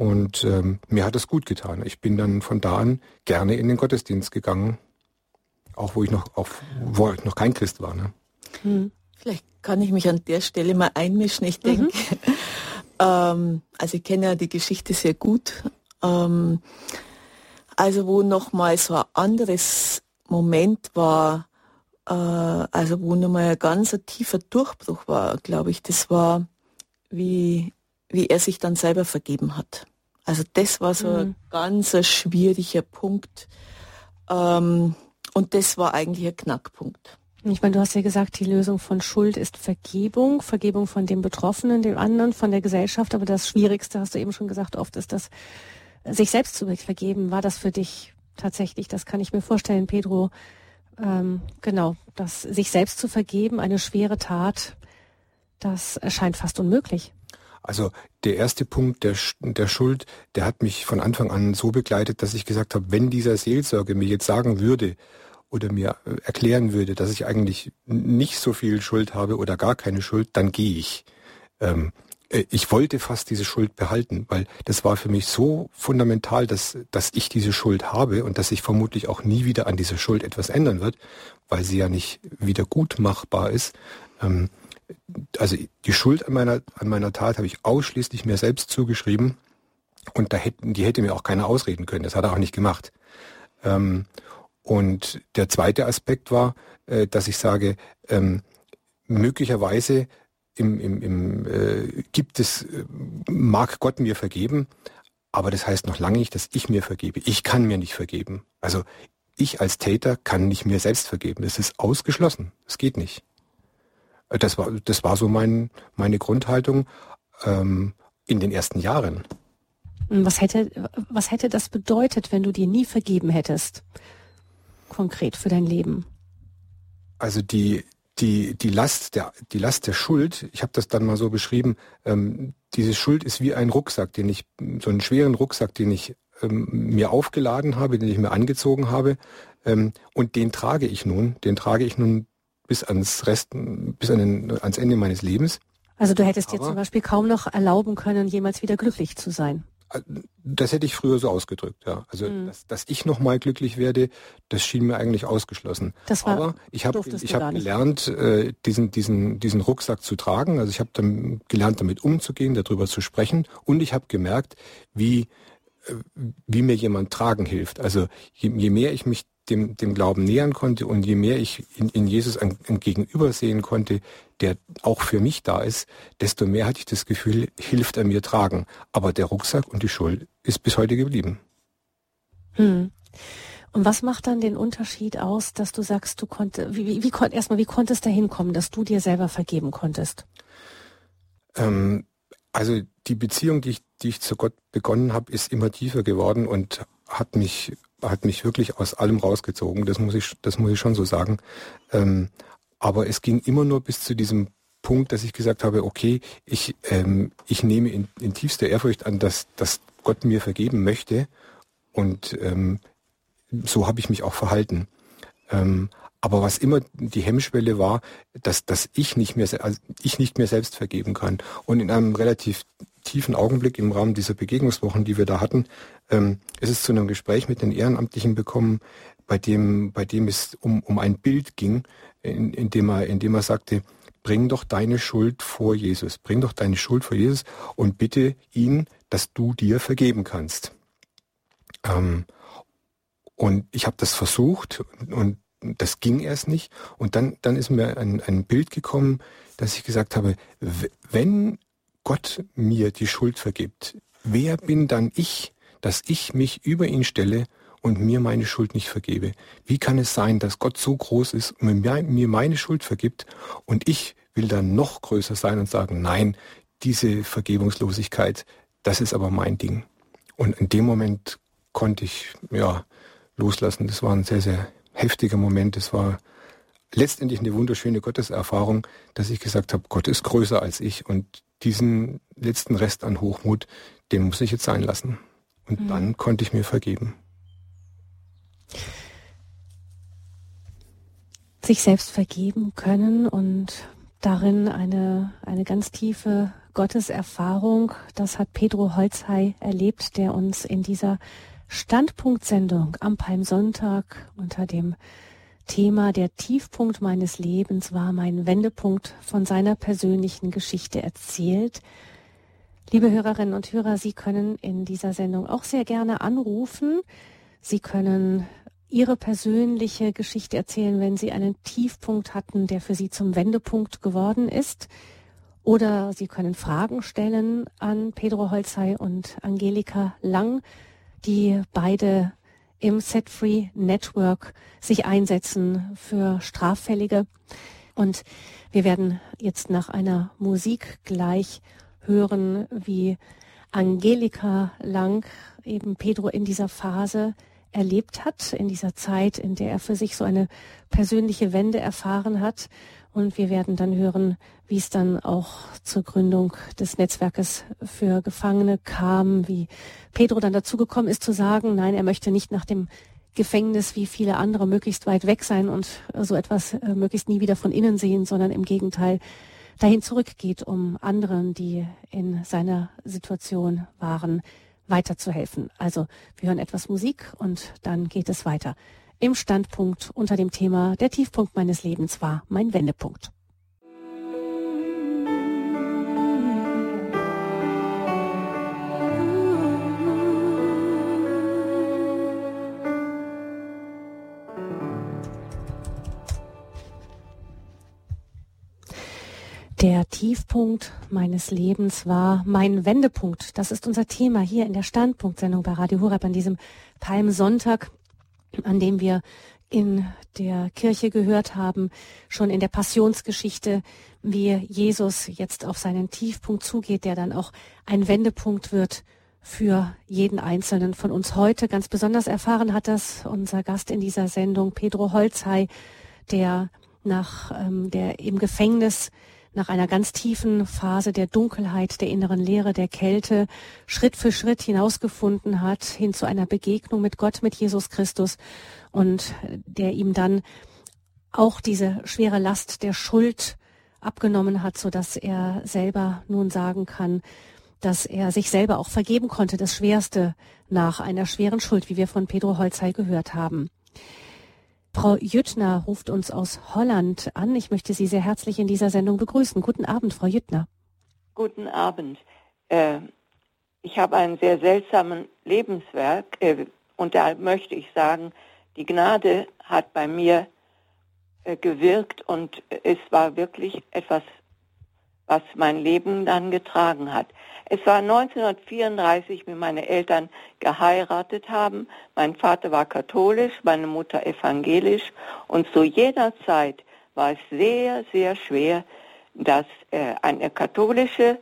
[SPEAKER 2] Und ähm, mir hat es gut getan. Ich bin dann von da an gerne in den Gottesdienst gegangen, auch wo ich noch, auf, wo ich noch kein Christ war. Ne?
[SPEAKER 3] Hm. Vielleicht kann ich mich an der Stelle mal einmischen. Ich denke, mhm. ähm, also ich kenne ja die Geschichte sehr gut. Ähm, also wo noch mal so ein anderes Moment war, äh, also wo noch mal ein ganz ein tiefer Durchbruch war, glaube ich, das war, wie, wie er sich dann selber vergeben hat. Also das war so mhm. ein ganz schwieriger Punkt. Ähm, und das war eigentlich ein Knackpunkt.
[SPEAKER 1] Ich meine, du hast ja gesagt, die Lösung von Schuld ist Vergebung, Vergebung von dem Betroffenen, dem anderen, von der Gesellschaft. Aber das Schwierigste, hast du eben schon gesagt, oft ist das sich selbst zu vergeben, war das für dich tatsächlich, das kann ich mir vorstellen, Pedro, ähm, genau, das sich selbst zu vergeben, eine schwere Tat, das erscheint fast unmöglich.
[SPEAKER 2] Also der erste Punkt der, der Schuld, der hat mich von Anfang an so begleitet, dass ich gesagt habe, wenn dieser Seelsorger mir jetzt sagen würde oder mir äh, erklären würde, dass ich eigentlich nicht so viel Schuld habe oder gar keine Schuld, dann gehe ich. Ähm, äh, ich wollte fast diese Schuld behalten, weil das war für mich so fundamental, dass, dass ich diese Schuld habe und dass sich vermutlich auch nie wieder an dieser Schuld etwas ändern wird, weil sie ja nicht wieder gut machbar ist. Ähm, also die Schuld an meiner, an meiner Tat habe ich ausschließlich mir selbst zugeschrieben und da hätten, die hätte mir auch keiner ausreden können. Das hat er auch nicht gemacht. Ähm, und der zweite Aspekt war, äh, dass ich sage, ähm, möglicherweise im, im, im, äh, gibt es, äh, mag Gott mir vergeben, aber das heißt noch lange nicht, dass ich mir vergebe. Ich kann mir nicht vergeben. Also ich als Täter kann nicht mir selbst vergeben. Das ist ausgeschlossen. Das geht nicht. Äh, das war, das war so mein, meine Grundhaltung ähm, in den ersten Jahren.
[SPEAKER 1] Was hätte, was hätte das bedeutet, wenn du dir nie vergeben hättest? Konkret für dein Leben?
[SPEAKER 2] Also die, die, die, Last der, die Last der Schuld, ich habe das dann mal so beschrieben, ähm, diese Schuld ist wie ein Rucksack, den ich, so einen schweren Rucksack, den ich ähm, mir aufgeladen habe, den ich mir angezogen habe. Ähm, und den trage ich nun, den trage ich nun bis ans Rest, bis an den, ans Ende meines Lebens.
[SPEAKER 1] Also du hättest dir zum Beispiel kaum noch erlauben können, jemals wieder glücklich zu sein.
[SPEAKER 2] Das hätte ich früher so ausgedrückt, ja. Also, mhm. dass, dass ich nochmal glücklich werde, das schien mir eigentlich ausgeschlossen.
[SPEAKER 1] Das war,
[SPEAKER 2] Aber ich habe ich hab gelernt, äh, diesen, diesen, diesen Rucksack zu tragen. Also ich habe dann gelernt, damit umzugehen, darüber zu sprechen. Und ich habe gemerkt, wie, äh, wie mir jemand tragen hilft. Also je, je mehr ich mich dem, dem Glauben nähern konnte und je mehr ich in, in Jesus ein, ein Gegenüber sehen konnte, der auch für mich da ist, desto mehr hatte ich das Gefühl, hilft er mir tragen. Aber der Rucksack und die Schuld ist bis heute geblieben.
[SPEAKER 1] Hm. Und was macht dann den Unterschied aus, dass du sagst, du konntest, wie, wie, wie, erstmal, wie konntest du hinkommen, dass du dir selber vergeben konntest?
[SPEAKER 2] Ähm, also die Beziehung, die ich, die ich zu Gott begonnen habe, ist immer tiefer geworden und hat mich hat mich wirklich aus allem rausgezogen. Das muss ich, das muss ich schon so sagen. Ähm, aber es ging immer nur bis zu diesem Punkt, dass ich gesagt habe, okay, ich, ähm, ich nehme in, in tiefster Ehrfurcht an, dass, dass Gott mir vergeben möchte. Und ähm, so habe ich mich auch verhalten. Ähm, aber was immer die Hemmschwelle war, dass, dass ich nicht mehr, also ich nicht mehr selbst vergeben kann. Und in einem relativ tiefen Augenblick im Rahmen dieser Begegnungswochen, die wir da hatten, ähm, ist es zu einem Gespräch mit den Ehrenamtlichen bekommen, bei dem, bei dem es um, um ein Bild ging, in, in, dem er, in dem er sagte, bring doch deine Schuld vor Jesus, bring doch deine Schuld vor Jesus und bitte ihn, dass du dir vergeben kannst. Ähm, und ich habe das versucht und das ging erst nicht. Und dann, dann ist mir ein, ein Bild gekommen, dass ich gesagt habe, wenn Gott mir die Schuld vergibt, wer bin dann ich, dass ich mich über ihn stelle und mir meine Schuld nicht vergebe? Wie kann es sein, dass Gott so groß ist und mir meine Schuld vergibt und ich will dann noch größer sein und sagen, nein, diese Vergebungslosigkeit, das ist aber mein Ding. Und in dem Moment konnte ich ja loslassen. Das war ein sehr, sehr heftiger Moment. Es war letztendlich eine wunderschöne Gotteserfahrung, dass ich gesagt habe, Gott ist größer als ich und diesen letzten Rest an Hochmut, den muss ich jetzt sein lassen. Und mhm. dann konnte ich mir vergeben.
[SPEAKER 1] Sich selbst vergeben können und darin eine, eine ganz tiefe Gotteserfahrung, das hat Pedro Holzhey erlebt, der uns in dieser Standpunktsendung am Palmsonntag unter dem Thema Der Tiefpunkt meines Lebens war mein Wendepunkt von seiner persönlichen Geschichte erzählt. Liebe Hörerinnen und Hörer, Sie können in dieser Sendung auch sehr gerne anrufen. Sie können Ihre persönliche Geschichte erzählen, wenn Sie einen Tiefpunkt hatten, der für Sie zum Wendepunkt geworden ist. Oder Sie können Fragen stellen an Pedro Holzei und Angelika Lang, die beide im Set Free Network sich einsetzen für Straffällige. Und wir werden jetzt nach einer Musik gleich hören, wie Angelika Lang eben Pedro in dieser Phase erlebt hat, in dieser Zeit, in der er für sich so eine persönliche Wende erfahren hat. Und wir werden dann hören, wie es dann auch zur Gründung des Netzwerkes für Gefangene kam, wie Pedro dann dazu gekommen ist zu sagen, nein, er möchte nicht nach dem Gefängnis wie viele andere möglichst weit weg sein und so etwas äh, möglichst nie wieder von innen sehen, sondern im Gegenteil dahin zurückgeht, um anderen, die in seiner Situation waren, weiterzuhelfen. Also wir hören etwas Musik und dann geht es weiter im Standpunkt unter dem Thema Der Tiefpunkt meines Lebens war mein Wendepunkt. Der Tiefpunkt meines Lebens war mein Wendepunkt. Das ist unser Thema hier in der Standpunktsendung bei Radio Horeb an diesem Palmsonntag an dem wir in der Kirche gehört haben, schon in der Passionsgeschichte, wie Jesus jetzt auf seinen Tiefpunkt zugeht, der dann auch ein Wendepunkt wird für jeden Einzelnen von uns heute. Ganz besonders erfahren hat das unser Gast in dieser Sendung, Pedro Holzhey, der nach ähm, der im Gefängnis nach einer ganz tiefen Phase der Dunkelheit, der inneren Leere, der Kälte Schritt für Schritt hinausgefunden hat hin zu einer Begegnung mit Gott, mit Jesus Christus und der ihm dann auch diese schwere Last der Schuld abgenommen hat, so dass er selber nun sagen kann, dass er sich selber auch vergeben konnte, das Schwerste nach einer schweren Schuld, wie wir von Pedro Holzei gehört haben. Frau Jüttner ruft uns aus Holland an. Ich möchte Sie sehr herzlich in dieser Sendung begrüßen. Guten Abend, Frau Jüttner.
[SPEAKER 4] Guten Abend. Äh, ich habe einen sehr seltsamen Lebenswerk äh, und da möchte ich sagen, die Gnade hat bei mir äh, gewirkt und es war wirklich etwas, was mein Leben dann getragen hat. Es war 1934, wie meine Eltern geheiratet haben. Mein Vater war katholisch, meine Mutter evangelisch und zu jeder Zeit war es sehr, sehr schwer, dass äh, eine katholische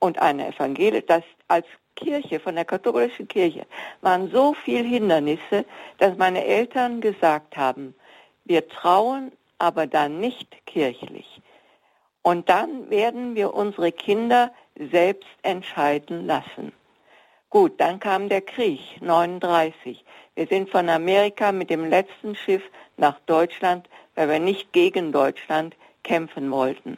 [SPEAKER 4] und eine evangelische, dass als Kirche, von der katholischen Kirche, waren so viele Hindernisse, dass meine Eltern gesagt haben, wir trauen aber dann nicht kirchlich. Und dann werden wir unsere Kinder selbst entscheiden lassen. Gut, dann kam der Krieg 39. Wir sind von Amerika mit dem letzten Schiff nach Deutschland, weil wir nicht gegen Deutschland kämpfen wollten.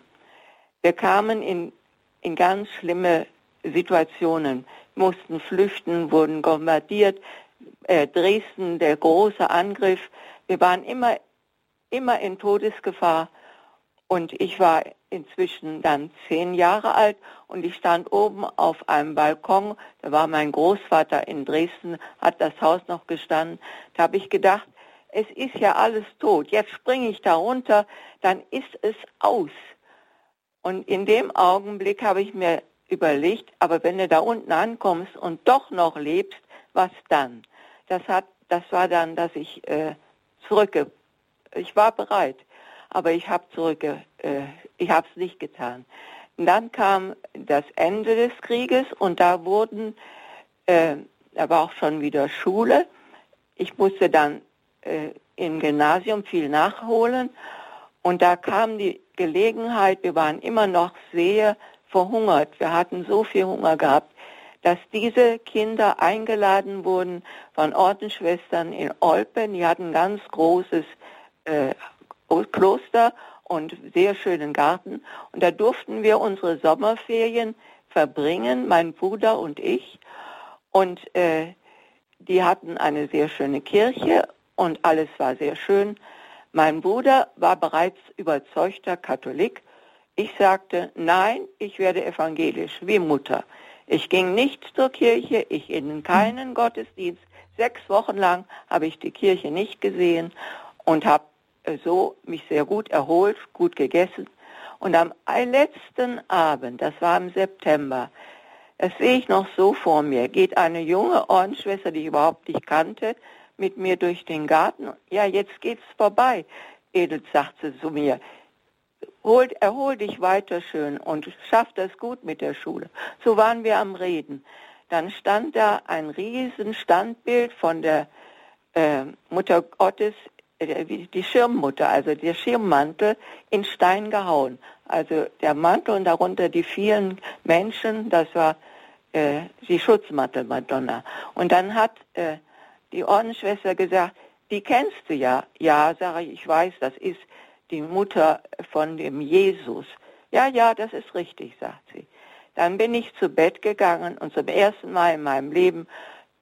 [SPEAKER 4] Wir kamen in, in ganz schlimme Situationen, mussten flüchten, wurden bombardiert. Äh, Dresden, der große Angriff. Wir waren immer, immer in Todesgefahr. Und ich war inzwischen dann zehn Jahre alt und ich stand oben auf einem Balkon. Da war mein Großvater in Dresden, hat das Haus noch gestanden. Da habe ich gedacht, es ist ja alles tot. Jetzt springe ich da runter, dann ist es aus. Und in dem Augenblick habe ich mir überlegt, aber wenn du da unten ankommst und doch noch lebst, was dann? Das hat das war dann, dass ich äh, zurückge... Ich war bereit, aber ich habe zurückge... Äh, ich habe es nicht getan. Und dann kam das Ende des Krieges und da wurden, äh, da war auch schon wieder Schule. Ich musste dann äh, im Gymnasium viel nachholen und da kam die Gelegenheit, wir waren immer noch sehr verhungert. Wir hatten so viel Hunger gehabt, dass diese Kinder eingeladen wurden von Ordensschwestern in Olpen. Die hatten ein ganz großes äh, Kloster und sehr schönen Garten. Und da durften wir unsere Sommerferien verbringen, mein Bruder und ich. Und äh, die hatten eine sehr schöne Kirche und alles war sehr schön. Mein Bruder war bereits überzeugter Katholik. Ich sagte, nein, ich werde evangelisch, wie Mutter. Ich ging nicht zur Kirche, ich in keinen Gottesdienst. Sechs Wochen lang habe ich die Kirche nicht gesehen und habe so mich sehr gut erholt, gut gegessen. Und am letzten Abend, das war im September, das sehe ich noch so vor mir, geht eine junge Ordensschwester, die ich überhaupt nicht kannte, mit mir durch den Garten. Ja, jetzt geht's vorbei, Edel, sagt sie zu mir. Hol, erhol dich weiter schön und schaff das gut mit der Schule. So waren wir am Reden. Dann stand da ein riesen Standbild von der äh, Mutter Gottes äh, die Schirmmutter, also der Schirmmantel in Stein gehauen. Also der Mantel und darunter die vielen Menschen, das war äh, die Schutzmantel-Madonna. Und dann hat äh, die Ordensschwester gesagt, die kennst du ja. Ja, sage ich, ich weiß, das ist die Mutter von dem Jesus. Ja, ja, das ist richtig, sagt sie. Dann bin ich zu Bett gegangen und zum ersten Mal in meinem Leben,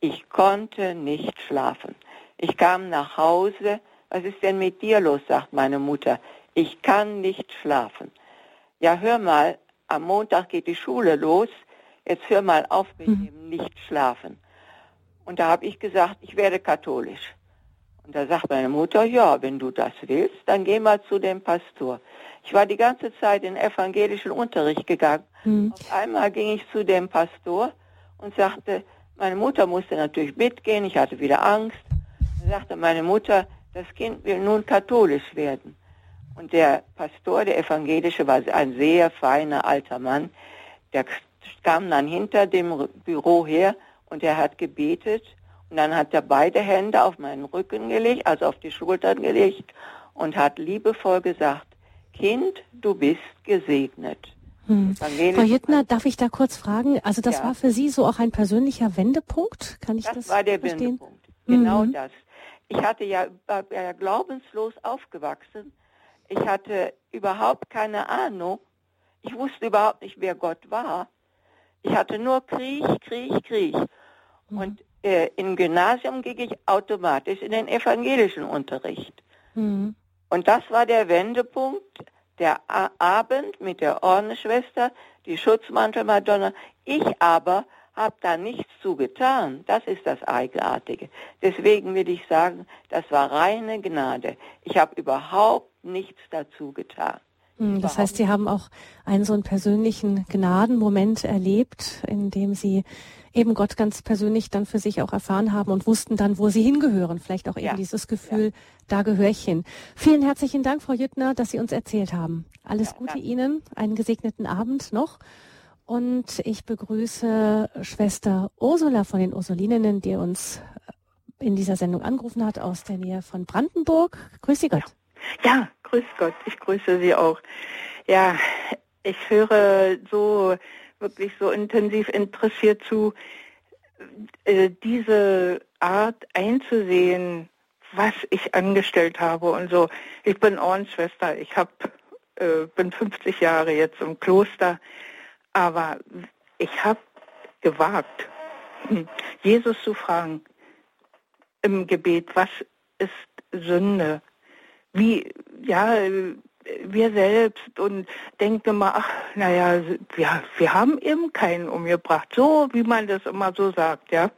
[SPEAKER 4] ich konnte nicht schlafen. Ich kam nach Hause, was ist denn mit dir los, sagt meine Mutter. Ich kann nicht schlafen. Ja, hör mal, am Montag geht die Schule los. Jetzt hör mal auf mit hm. dem Nicht-Schlafen. Und da habe ich gesagt, ich werde katholisch. Und da sagt meine Mutter, ja, wenn du das willst, dann geh mal zu dem Pastor. Ich war die ganze Zeit in evangelischen Unterricht gegangen. Mhm. Auf einmal ging ich zu dem Pastor und sagte, meine Mutter musste natürlich mitgehen, ich hatte wieder Angst. Da sagte meine Mutter, das Kind will nun katholisch werden. Und der Pastor, der Evangelische, war ein sehr feiner alter Mann. Der kam dann hinter dem Büro her und er hat gebetet. Und dann hat er beide Hände auf meinen Rücken gelegt, also auf die Schultern gelegt und hat liebevoll gesagt, Kind, du bist gesegnet.
[SPEAKER 1] Hm. Frau Jittner, darf ich da kurz fragen? Also das ja. war für Sie so auch ein persönlicher Wendepunkt? Kann ich das,
[SPEAKER 4] das war der verstehen? Wendepunkt. Genau mhm. das. Ich hatte ja, war ja glaubenslos aufgewachsen. Ich hatte überhaupt keine Ahnung. Ich wusste überhaupt nicht, wer Gott war. Ich hatte nur Krieg, Krieg, Krieg. Mhm. Und äh, im Gymnasium ging ich automatisch in den evangelischen Unterricht. Mhm. Und das war der Wendepunkt, der A Abend mit der Ordensschwester, die Schutzmantel-Madonna. Ich aber habe da nichts zu getan. Das ist das Eigenartige. Deswegen will ich sagen, das war reine Gnade. Ich habe überhaupt nichts dazu getan.
[SPEAKER 1] Hm, das heißt, Sie haben auch einen so einen persönlichen Gnadenmoment erlebt, in dem Sie eben Gott ganz persönlich dann für sich auch erfahren haben und wussten dann, wo Sie hingehören. Vielleicht auch eben ja. dieses Gefühl, ja. da gehöre ich hin. Vielen herzlichen Dank, Frau Jüttner, dass Sie uns erzählt haben. Alles ja, Gute danke. Ihnen, einen gesegneten Abend noch. Und ich begrüße Schwester Ursula von den Ursulininnen, die uns in dieser Sendung angerufen hat aus der Nähe von Brandenburg. Grüß Sie Gott.
[SPEAKER 5] Ja, ja grüß Gott. Ich grüße Sie auch. Ja, ich höre so wirklich so intensiv interessiert zu, äh, diese Art einzusehen, was ich angestellt habe und so. Ich bin Ordensschwester. Ich hab, äh, bin 50 Jahre jetzt im Kloster. Aber ich habe gewagt, Jesus zu fragen im Gebet, was ist Sünde? Wie, ja, wir selbst und denke mal, ach, naja, ja, wir haben eben keinen umgebracht, so wie man das immer so sagt, ja.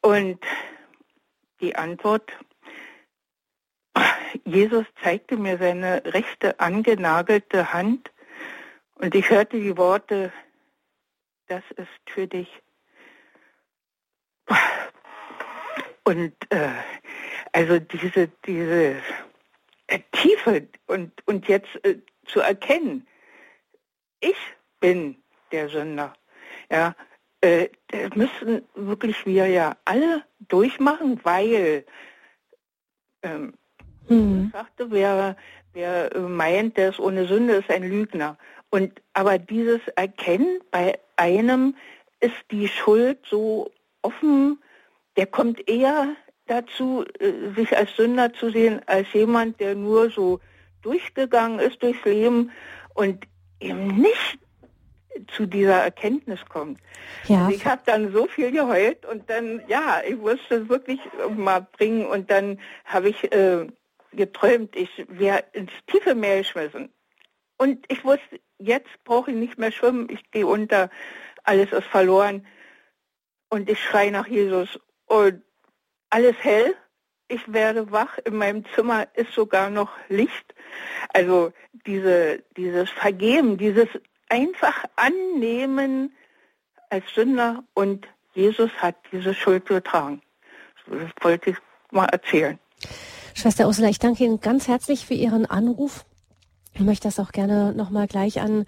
[SPEAKER 5] Und die Antwort, Jesus zeigte mir seine rechte angenagelte Hand und ich hörte die Worte, das ist für dich. Und äh, also diese, diese äh, Tiefe und, und jetzt äh, zu erkennen, ich bin der Sünder. Ja, äh, das müssen wirklich wir ja alle durchmachen, weil ähm, mhm. sagte, wer, wer meint, der ist ohne Sünde, ist ein Lügner. Und aber dieses Erkennen bei einem ist die Schuld so offen, der kommt eher dazu, äh, sich als Sünder zu sehen, als jemand, der nur so durchgegangen ist durchs Leben und eben nicht zu dieser Erkenntnis kommt. Ja. Also ich habe dann so viel geheult und dann, ja, ich musste es wirklich mal bringen und dann habe ich äh, geträumt, ich wäre ins tiefe Meer geschmissen. Und ich wusste, jetzt brauche ich nicht mehr schwimmen, ich gehe unter, alles ist verloren. Und ich schreie nach Jesus und alles hell. Ich werde wach, in meinem Zimmer ist sogar noch Licht. Also diese, dieses Vergeben, dieses einfach annehmen als Sünder und Jesus hat diese Schuld getragen. Das wollte ich mal erzählen.
[SPEAKER 1] Schwester Ursula, ich danke Ihnen ganz herzlich für Ihren Anruf. Ich möchte das auch gerne nochmal gleich an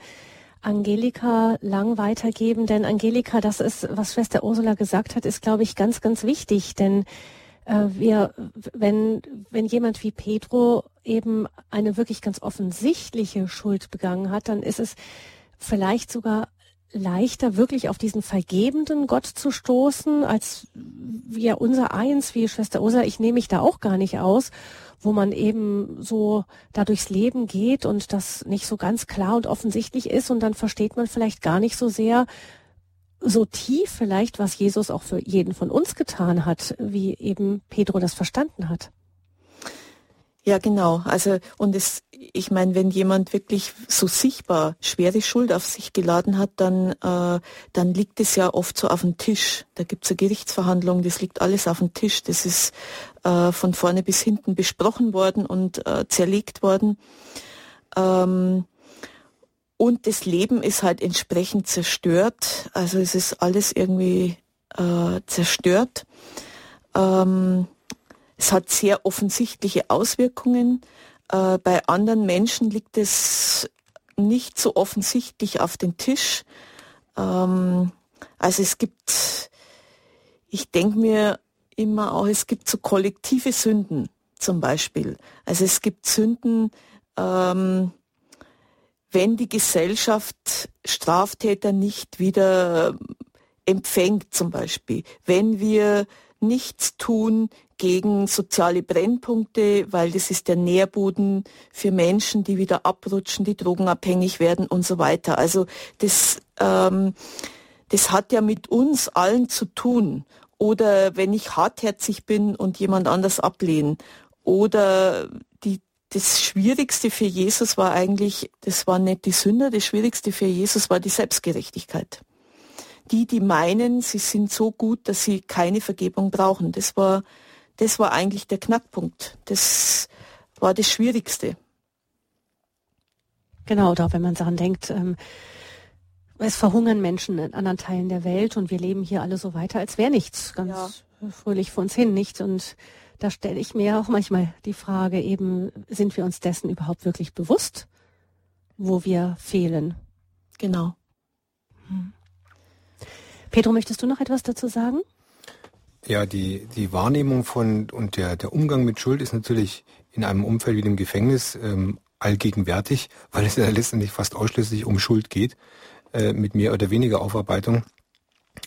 [SPEAKER 1] Angelika Lang weitergeben, denn Angelika, das ist, was Schwester Ursula gesagt hat, ist, glaube ich, ganz, ganz wichtig, denn äh, wir, wenn, wenn jemand wie Pedro eben eine wirklich ganz offensichtliche Schuld begangen hat, dann ist es vielleicht sogar leichter, wirklich auf diesen vergebenden Gott zu stoßen, als wir unser Eins, wie Schwester Ursula, ich nehme mich da auch gar nicht aus, wo man eben so da durchs Leben geht und das nicht so ganz klar und offensichtlich ist und dann versteht man vielleicht gar nicht so sehr, so tief vielleicht, was Jesus auch für jeden von uns getan hat, wie eben Pedro das verstanden hat.
[SPEAKER 3] Ja, genau. Also, und es, ich meine, wenn jemand wirklich so sichtbar schwere Schuld auf sich geladen hat, dann, äh, dann liegt es ja oft so auf dem Tisch. Da gibt's eine Gerichtsverhandlung, das liegt alles auf dem Tisch. Das ist äh, von vorne bis hinten besprochen worden und äh, zerlegt worden. Ähm, und das Leben ist halt entsprechend zerstört. Also es ist alles irgendwie äh, zerstört. Ähm, es hat sehr offensichtliche Auswirkungen. Äh, bei anderen Menschen liegt es nicht so offensichtlich auf den Tisch. Ähm, also es gibt, ich denke mir immer auch, es gibt so kollektive Sünden zum Beispiel. Also es gibt Sünden, ähm, wenn die Gesellschaft Straftäter nicht wieder empfängt zum Beispiel, wenn wir nichts tun gegen soziale Brennpunkte, weil das ist der Nährboden für Menschen, die wieder abrutschen, die drogenabhängig werden und so weiter. Also das, ähm, das hat ja mit uns allen zu tun. Oder wenn ich hartherzig bin und jemand anders ablehne. Oder die, das Schwierigste für Jesus war eigentlich, das war nicht die Sünde, das Schwierigste für Jesus war die Selbstgerechtigkeit die, die meinen, sie sind so gut, dass sie keine Vergebung brauchen. Das war, das war eigentlich der Knackpunkt. Das war das Schwierigste.
[SPEAKER 1] Genau, da wenn man daran denkt, ähm, es verhungern Menschen in anderen Teilen der Welt und wir leben hier alle so weiter, als wäre nichts ganz ja. fröhlich vor uns hin, nicht? Und da stelle ich mir auch manchmal die Frage eben, sind wir uns dessen überhaupt wirklich bewusst, wo wir fehlen?
[SPEAKER 3] Genau. Hm.
[SPEAKER 1] Pedro, möchtest du noch etwas dazu sagen?
[SPEAKER 2] Ja, die, die Wahrnehmung von und der, der Umgang mit Schuld ist natürlich in einem Umfeld wie dem Gefängnis ähm, allgegenwärtig, weil es ja letztendlich fast ausschließlich um Schuld geht, äh, mit mehr oder weniger Aufarbeitung.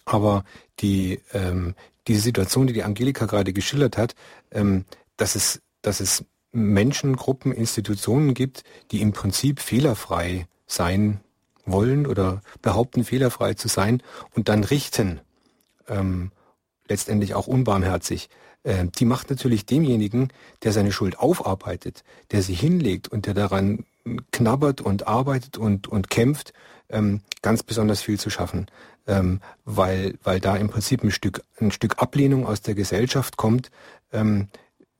[SPEAKER 2] Aber die, ähm, diese Situation, die die Angelika gerade geschildert hat, ähm, dass es, dass es Menschen, Gruppen, Institutionen gibt, die im Prinzip fehlerfrei sein wollen oder behaupten, fehlerfrei zu sein und dann richten, ähm, letztendlich auch unbarmherzig, äh, die macht natürlich demjenigen, der seine Schuld aufarbeitet, der sie hinlegt und der daran knabbert und arbeitet und, und kämpft, ähm, ganz besonders viel zu schaffen, ähm, weil, weil da im Prinzip ein Stück, ein Stück Ablehnung aus der Gesellschaft kommt, ähm,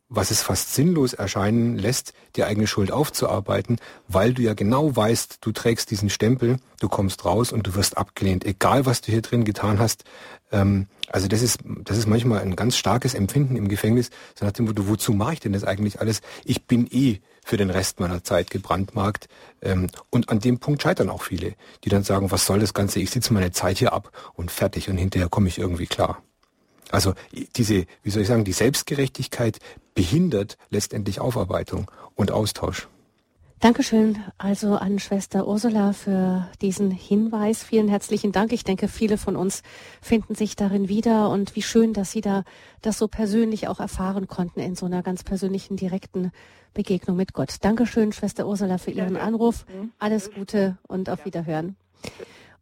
[SPEAKER 2] was es fast sinnlos erscheinen lässt, die eigene Schuld aufzuarbeiten, weil du ja genau weißt, du trägst diesen Stempel, du kommst raus und du wirst abgelehnt, egal was du hier drin getan hast. Ähm, also das ist, das ist manchmal ein ganz starkes Empfinden im Gefängnis, so nach dem Motto, wozu mache ich denn das eigentlich alles? Ich bin eh für den Rest meiner Zeit gebrandmarkt. Ähm, und an dem Punkt scheitern auch viele, die dann sagen, was soll das Ganze, ich sitze meine Zeit hier ab und fertig und hinterher komme ich irgendwie klar. Also diese, wie soll ich sagen, die Selbstgerechtigkeit behindert letztendlich Aufarbeitung und Austausch.
[SPEAKER 1] Dankeschön also an Schwester Ursula für diesen Hinweis. Vielen herzlichen Dank. Ich denke, viele von uns finden sich darin wieder und wie schön, dass Sie da das so persönlich auch erfahren konnten in so einer ganz persönlichen, direkten Begegnung mit Gott. Dankeschön, Schwester Ursula, für Ihren Anruf. Mhm. Alles Gute und auf Wiederhören.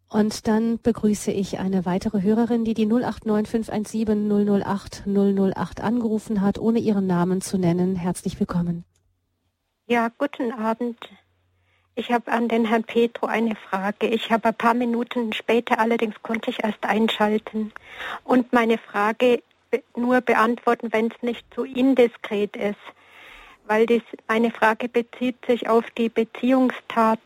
[SPEAKER 1] Und dann begrüße ich eine weitere Hörerin, die die 089 008 008 angerufen hat, ohne ihren Namen zu nennen. Herzlich willkommen.
[SPEAKER 6] Ja, guten Abend. Ich habe an den Herrn Petro eine Frage. Ich habe ein paar Minuten später, allerdings konnte ich erst einschalten und meine Frage nur beantworten, wenn es nicht zu indiskret ist, weil dies, meine Frage bezieht sich auf die Beziehungstat.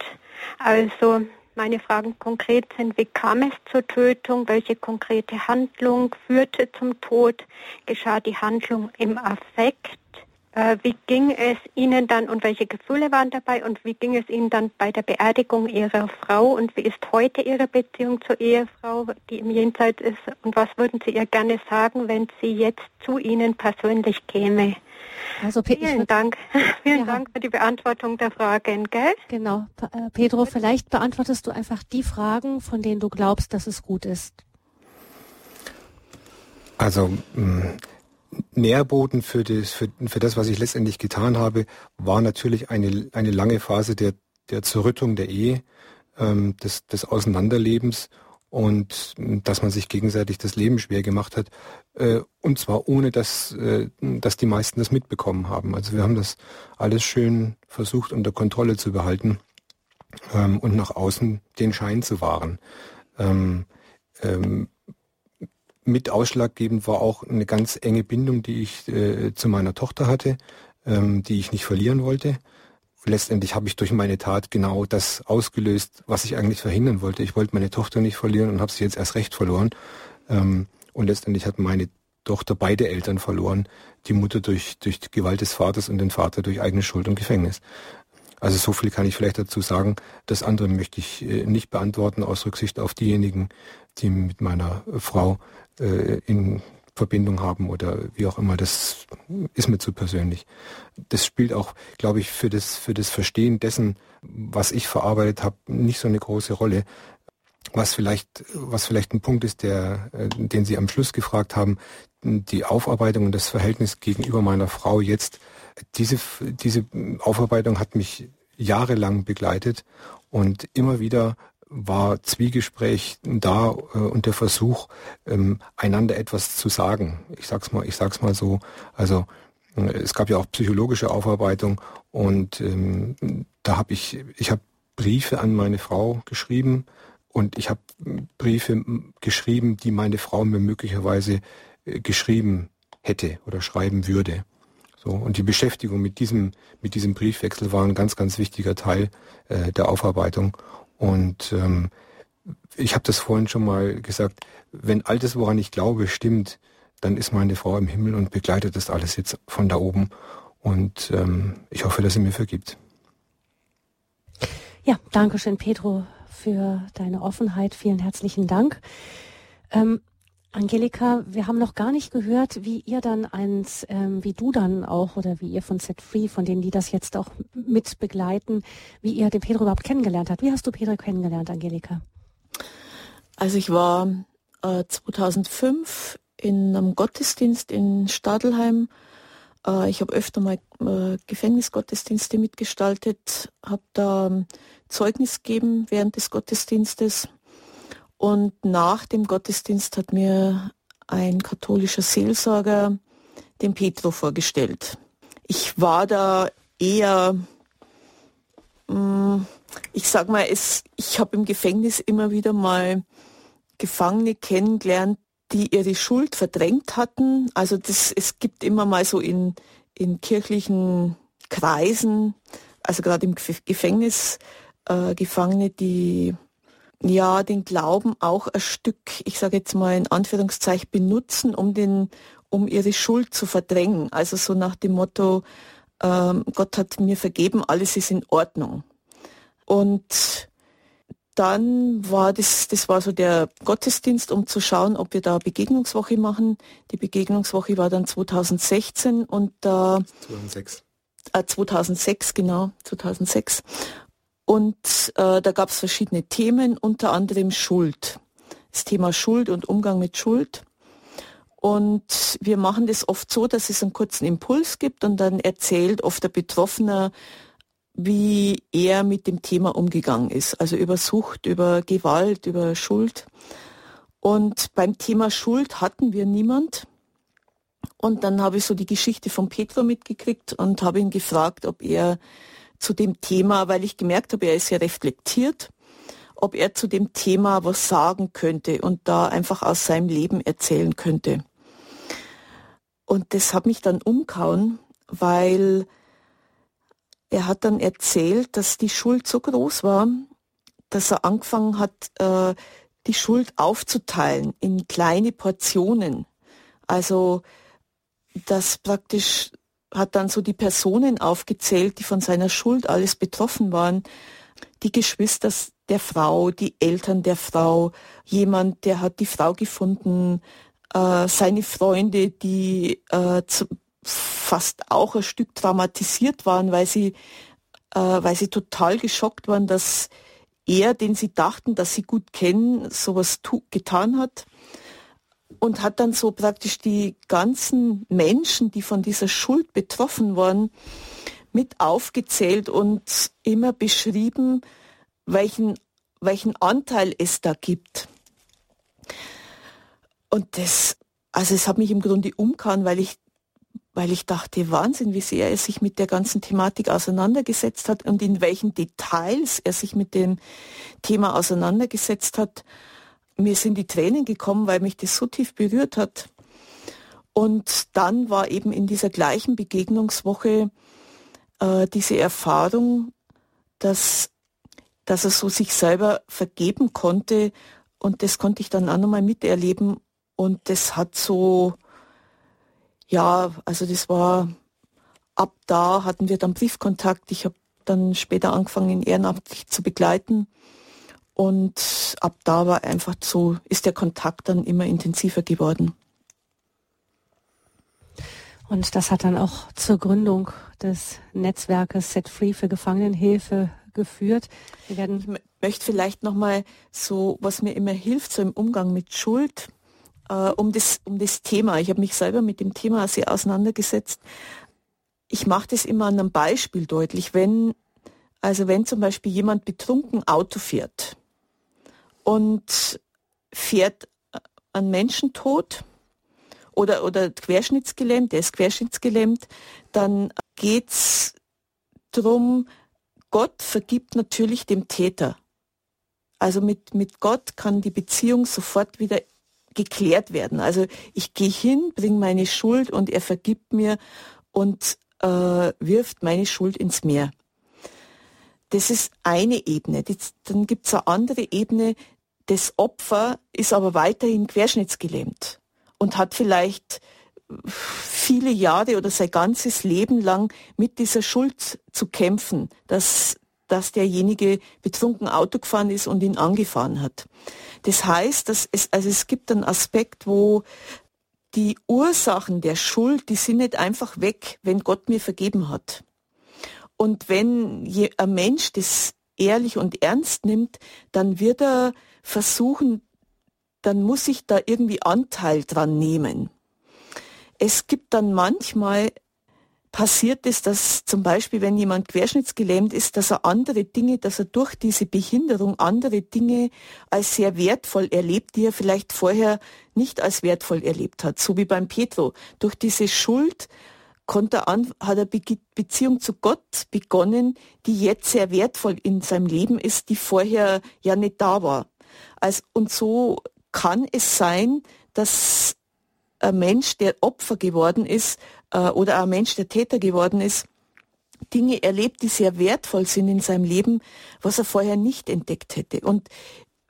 [SPEAKER 6] Also meine Fragen konkret sind, wie kam es zur Tötung, welche konkrete Handlung führte zum Tod, geschah die Handlung im Affekt, wie ging es Ihnen dann und welche Gefühle waren dabei und wie ging es Ihnen dann bei der Beerdigung Ihrer Frau und wie ist heute Ihre Beziehung zur Ehefrau, die im Jenseits ist und was würden Sie ihr gerne sagen, wenn sie jetzt zu Ihnen persönlich käme? Also vielen Dank. vielen ja. Dank für die Beantwortung der Fragen, gell?
[SPEAKER 1] Genau. Äh, Pedro, vielleicht beantwortest du einfach die Fragen, von denen du glaubst, dass es gut ist.
[SPEAKER 2] Also mm, Nährboden für das, für, für das, was ich letztendlich getan habe, war natürlich eine, eine lange Phase der, der Zerrüttung der Ehe, ähm, des, des Auseinanderlebens und dass man sich gegenseitig das Leben schwer gemacht hat. Äh, und zwar ohne, dass, äh, dass die meisten das mitbekommen haben. Also wir haben das alles schön versucht unter Kontrolle zu behalten ähm, und nach außen den Schein zu wahren. Ähm, ähm, mit ausschlaggebend war auch eine ganz enge Bindung, die ich äh, zu meiner Tochter hatte, ähm, die ich nicht verlieren wollte letztendlich habe ich durch meine Tat genau das ausgelöst, was ich eigentlich verhindern wollte. Ich wollte meine Tochter nicht verlieren und habe sie jetzt erst recht verloren. Ähm, und letztendlich hat meine Tochter beide Eltern verloren. Die Mutter durch, durch die Gewalt des Vaters und den Vater durch eigene Schuld und Gefängnis. Also so viel kann ich vielleicht dazu sagen. Das andere möchte ich äh, nicht beantworten aus Rücksicht auf diejenigen, die mit meiner Frau äh, in Verbindung haben oder wie auch immer, das ist mir zu persönlich. Das spielt auch, glaube ich, für das, für das Verstehen dessen, was ich verarbeitet habe, nicht so eine große Rolle. Was vielleicht, was vielleicht ein Punkt ist, der, äh, den Sie am Schluss gefragt haben, die Aufarbeitung und das Verhältnis gegenüber meiner Frau jetzt, diese, diese Aufarbeitung hat mich jahrelang begleitet und immer wieder war Zwiegespräch da äh, und der Versuch, ähm, einander etwas zu sagen. Ich sag's mal, ich sag's mal so. Also äh, es gab ja auch psychologische Aufarbeitung und ähm, da habe ich, ich habe Briefe an meine Frau geschrieben und ich habe Briefe geschrieben, die meine Frau mir möglicherweise äh, geschrieben hätte oder schreiben würde. So, und die Beschäftigung mit diesem, mit diesem Briefwechsel war ein ganz, ganz wichtiger Teil äh, der Aufarbeitung. Und ähm, ich habe das vorhin schon mal gesagt, wenn all das, woran ich glaube, stimmt, dann ist meine Frau im Himmel und begleitet das alles jetzt von da oben. Und ähm, ich hoffe, dass sie mir vergibt.
[SPEAKER 1] Ja, danke schön, Pedro, für deine Offenheit. Vielen herzlichen Dank. Ähm, Angelika, wir haben noch gar nicht gehört, wie ihr dann eins, ähm, wie du dann auch oder wie ihr von Set Free, von denen, die das jetzt auch mit begleiten, wie ihr den Pedro überhaupt kennengelernt habt. Wie hast du Pedro kennengelernt, Angelika?
[SPEAKER 3] Also ich war äh, 2005 in einem Gottesdienst in Stadelheim. Äh, ich habe öfter mal äh, Gefängnisgottesdienste mitgestaltet, habe da ähm, Zeugnis gegeben während des Gottesdienstes und nach dem Gottesdienst hat mir ein katholischer Seelsorger den Petro vorgestellt. Ich war da eher, mm, ich sag mal, es, ich habe im Gefängnis immer wieder mal Gefangene kennengelernt, die ihre Schuld verdrängt hatten. Also das, es gibt immer mal so in, in kirchlichen Kreisen, also gerade im Gefängnis, äh, Gefangene, die ja den Glauben auch ein Stück, ich sage jetzt mal in Anführungszeichen, benutzen, um den, um ihre Schuld zu verdrängen. Also so nach dem Motto, ähm, Gott hat mir vergeben, alles ist in Ordnung. Und dann war das, das war so der Gottesdienst, um zu schauen, ob wir da Begegnungswoche machen. Die Begegnungswoche war dann 2016 und da 2006. Äh, 2006 genau, 2006. Und äh, da gab es verschiedene Themen, unter anderem Schuld. Das Thema Schuld und Umgang mit Schuld. Und wir machen das oft so, dass es einen kurzen Impuls gibt und dann erzählt oft der Betroffene, wie er mit dem Thema umgegangen ist. Also über Sucht, über Gewalt, über Schuld. Und beim Thema Schuld hatten wir niemand. Und dann habe ich so die Geschichte von Petro mitgekriegt und habe ihn gefragt, ob er zu dem Thema, weil ich gemerkt habe, er ist sehr reflektiert, ob er zu dem Thema was sagen könnte und da einfach aus seinem Leben erzählen könnte. Und das hat mich dann umgehauen, weil er hat dann erzählt, dass die Schuld so groß war, dass er angefangen hat, äh, die Schuld aufzuteilen in kleine Portionen. Also, dass praktisch hat dann so die Personen aufgezählt, die von seiner Schuld alles betroffen waren. Die Geschwister der Frau, die Eltern der Frau, jemand, der hat die Frau gefunden, äh, seine Freunde, die äh, zu, fast auch ein Stück traumatisiert waren, weil sie, äh, weil sie total geschockt waren, dass er, den sie dachten, dass sie gut kennen, sowas getan hat und hat dann so praktisch die ganzen Menschen, die von dieser Schuld betroffen waren, mit aufgezählt und immer beschrieben, welchen, welchen Anteil es da gibt. Und das, also es hat mich im Grunde umgehauen, weil ich, weil ich dachte, Wahnsinn, wie sehr er sich mit der ganzen Thematik auseinandergesetzt hat und in welchen Details er sich mit dem Thema auseinandergesetzt hat. Mir sind die Tränen gekommen, weil mich das so tief berührt hat. Und dann war eben in dieser gleichen Begegnungswoche äh, diese Erfahrung, dass, dass er so sich selber vergeben konnte. Und das konnte ich dann auch nochmal miterleben und das hat so, ja, also das war, ab da hatten wir dann Briefkontakt. Ich habe dann später angefangen, ihn ehrenamtlich zu begleiten. Und ab da war einfach so, ist der Kontakt dann immer intensiver geworden.
[SPEAKER 1] Und das hat dann auch zur Gründung des Netzwerkes Set Free für Gefangenenhilfe geführt.
[SPEAKER 3] Ich möchte vielleicht nochmal so, was mir immer hilft, so im Umgang mit Schuld, äh, um, das, um das Thema. Ich habe mich selber mit dem Thema sehr auseinandergesetzt. Ich mache das immer an einem Beispiel deutlich. Wenn, also wenn zum Beispiel jemand betrunken Auto fährt und fährt einen Menschen tot oder, oder querschnittsgelähmt, der ist querschnittsgelähmt, dann geht's drum, Gott vergibt natürlich dem Täter. Also mit, mit Gott kann die Beziehung sofort wieder geklärt werden. Also ich gehe hin, bringe meine Schuld und er vergibt mir und äh, wirft meine Schuld ins Meer. Das ist eine Ebene. Das, dann gibt es eine andere Ebene. Das Opfer ist aber weiterhin querschnittsgelähmt und hat vielleicht viele Jahre oder sein ganzes Leben lang mit dieser Schuld zu kämpfen, dass, dass derjenige betrunken Auto gefahren ist und ihn angefahren hat. Das heißt, dass es, also es gibt einen Aspekt, wo die Ursachen der Schuld, die sind nicht einfach weg, wenn Gott mir vergeben hat. Und wenn ein Mensch das ehrlich und ernst nimmt, dann wird er versuchen, dann muss ich da irgendwie Anteil dran nehmen. Es gibt dann manchmal passiert es, dass zum Beispiel, wenn jemand querschnittsgelähmt ist, dass er andere Dinge, dass er durch diese Behinderung andere Dinge als sehr wertvoll erlebt, die er vielleicht vorher nicht als wertvoll erlebt hat. So wie beim Petro. Durch diese Schuld konnte an, hat er Be Beziehung zu Gott begonnen, die jetzt sehr wertvoll in seinem Leben ist, die vorher ja nicht da war. Also, und so kann es sein, dass ein Mensch, der Opfer geworden ist äh, oder ein Mensch, der Täter geworden ist, Dinge erlebt, die sehr wertvoll sind in seinem Leben, was er vorher nicht entdeckt hätte. Und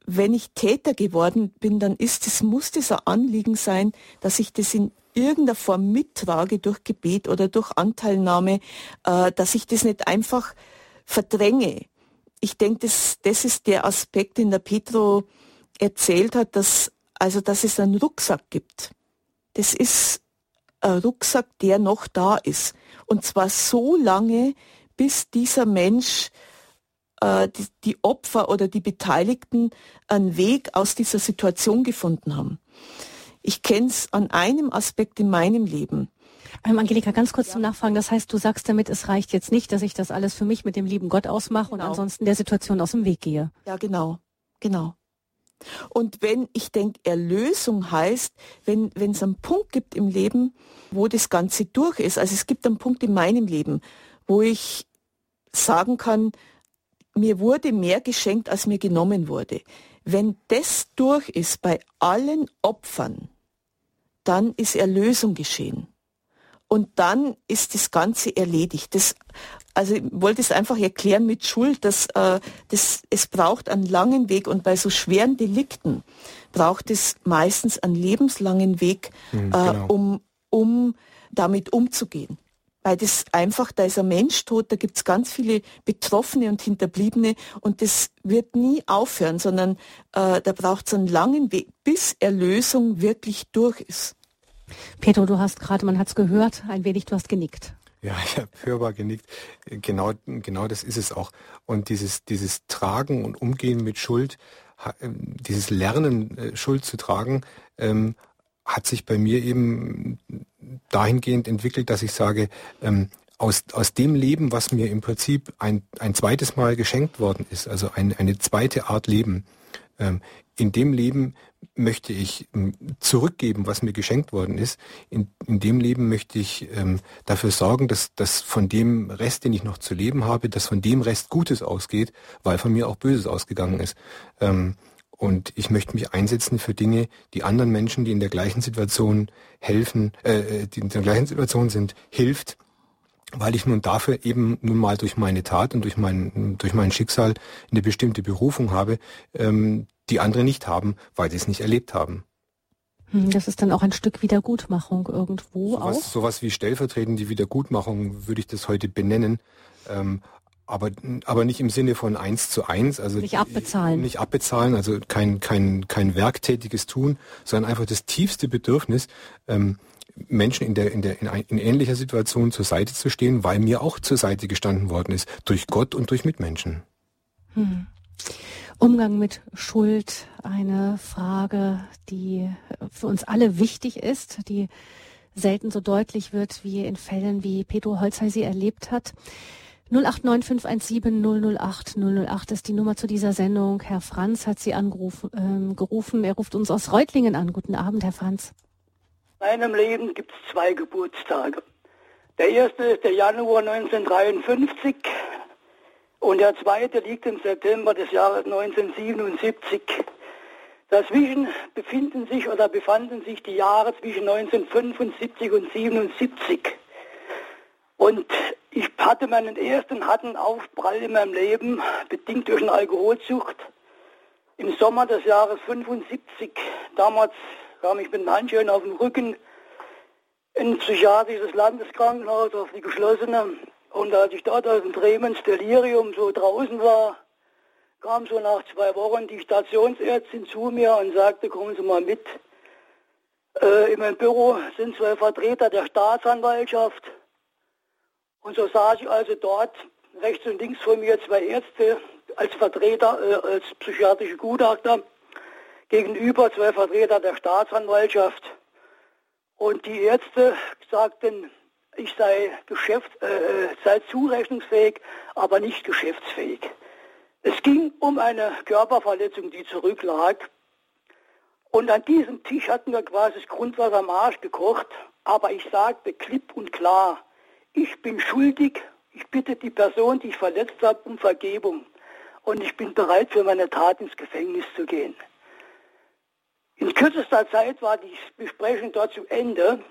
[SPEAKER 3] wenn ich Täter geworden bin, dann ist es, muss ein Anliegen sein, dass ich das in irgendeiner Form mittrage durch Gebet oder durch Anteilnahme, äh, dass ich das nicht einfach verdränge. Ich denke, das, das ist der Aspekt, den der Petro erzählt hat, dass, also, dass es einen Rucksack gibt. Das ist ein Rucksack, der noch da ist. Und zwar so lange, bis dieser Mensch äh, die, die Opfer oder die Beteiligten einen Weg aus dieser Situation gefunden haben. Ich kenne es an einem Aspekt in meinem Leben.
[SPEAKER 1] Ähm, Angelika, ganz kurz ja. zum Nachfragen. Das heißt, du sagst damit, es reicht jetzt nicht, dass ich das alles für mich mit dem lieben Gott ausmache genau. und ansonsten der Situation aus dem Weg gehe.
[SPEAKER 3] Ja, genau. Genau. Und wenn ich denke, Erlösung heißt, wenn wenn es einen Punkt gibt im Leben, wo das Ganze durch ist, also es gibt einen Punkt in meinem Leben, wo ich sagen kann, mir wurde mehr geschenkt, als mir genommen wurde. Wenn das durch ist bei allen Opfern, dann ist Erlösung geschehen. Und dann ist das Ganze erledigt. Das, also ich wollte es einfach erklären mit Schuld, dass äh, das, es braucht einen langen Weg und bei so schweren Delikten braucht es meistens einen lebenslangen Weg, mhm, genau. äh, um, um damit umzugehen weil das einfach, da ist ein Mensch tot, da gibt's ganz viele Betroffene und Hinterbliebene und das wird nie aufhören, sondern äh, da braucht es einen langen Weg, bis Erlösung wirklich durch ist.
[SPEAKER 1] Pedro, du hast gerade, man hat's gehört, ein wenig, du hast genickt.
[SPEAKER 2] Ja, ich habe hörbar genickt. Genau, genau das ist es auch. Und dieses, dieses Tragen und Umgehen mit Schuld, ähm, dieses Lernen, äh, Schuld zu tragen, ähm, hat sich bei mir eben dahingehend entwickelt, dass ich sage, ähm, aus, aus dem Leben, was mir im Prinzip ein, ein zweites Mal geschenkt worden ist, also ein, eine zweite Art Leben, ähm, in dem Leben möchte ich ähm, zurückgeben, was mir geschenkt worden ist. In, in dem Leben möchte ich ähm, dafür sorgen, dass, dass von dem Rest, den ich noch zu leben habe, dass von dem Rest Gutes ausgeht, weil von mir auch Böses ausgegangen ist. Ähm, und ich möchte mich einsetzen für Dinge, die anderen Menschen, die in der gleichen Situation helfen, äh, die in der gleichen Situation sind, hilft, weil ich nun dafür eben nun mal durch meine Tat und durch mein, durch mein Schicksal eine bestimmte Berufung habe, ähm, die andere nicht haben, weil sie es nicht erlebt haben.
[SPEAKER 1] Hm, das ist dann auch ein Stück Wiedergutmachung irgendwo
[SPEAKER 2] sowas,
[SPEAKER 1] auch.
[SPEAKER 2] Sowas wie stellvertretende Wiedergutmachung würde ich das heute benennen. Ähm, aber, aber nicht im Sinne von eins zu eins, also
[SPEAKER 1] nicht abbezahlen.
[SPEAKER 2] Nicht abbezahlen, also kein, kein, kein werktätiges Tun, sondern einfach das tiefste Bedürfnis, ähm, Menschen in der, in der, in, ein, in ähnlicher Situation zur Seite zu stehen, weil mir auch zur Seite gestanden worden ist, durch Gott und durch Mitmenschen.
[SPEAKER 1] Hm. Umgang mit Schuld, eine Frage, die für uns alle wichtig ist, die selten so deutlich wird wie in Fällen, wie Pedro Holzhey sie erlebt hat. 089517 008 008 ist die Nummer zu dieser Sendung. Herr Franz hat Sie angerufen. Ähm, gerufen. Er ruft uns aus Reutlingen an. Guten Abend, Herr Franz.
[SPEAKER 7] In meinem Leben gibt es zwei Geburtstage. Der erste ist der Januar 1953 und der zweite liegt im September des Jahres 1977. Dazwischen befinden sich oder befanden sich die Jahre zwischen 1975 und 1977. Und ich hatte meinen ersten harten Aufprall in meinem Leben, bedingt durch eine Alkoholsucht, im Sommer des Jahres 75. Damals kam ich mit Handschuhen auf dem Rücken in ein psychiatrisches Landeskrankenhaus auf die geschlossene. Und als ich dort aus dem Tremens Delirium so draußen war, kam so nach zwei Wochen die Stationsärztin zu mir und sagte, kommen Sie mal mit. Äh, in meinem Büro sind zwei Vertreter der Staatsanwaltschaft und so saß ich also dort, rechts und links von mir zwei Ärzte als Vertreter, äh, als psychiatrische Gutachter, gegenüber zwei Vertreter der Staatsanwaltschaft. Und die Ärzte sagten, ich sei, Geschäft, äh, äh sei zurechnungsfähig, aber nicht geschäftsfähig. Es ging um eine Körperverletzung, die zurücklag. Und an diesem Tisch hatten wir quasi das Grundwasser am Arsch gekocht. Aber ich sagte klipp und klar, ich bin schuldig, ich bitte die Person, die ich verletzt habe, um Vergebung und ich bin bereit, für meine Tat ins Gefängnis zu gehen. In kürzester Zeit war die Besprechung dort zu Ende.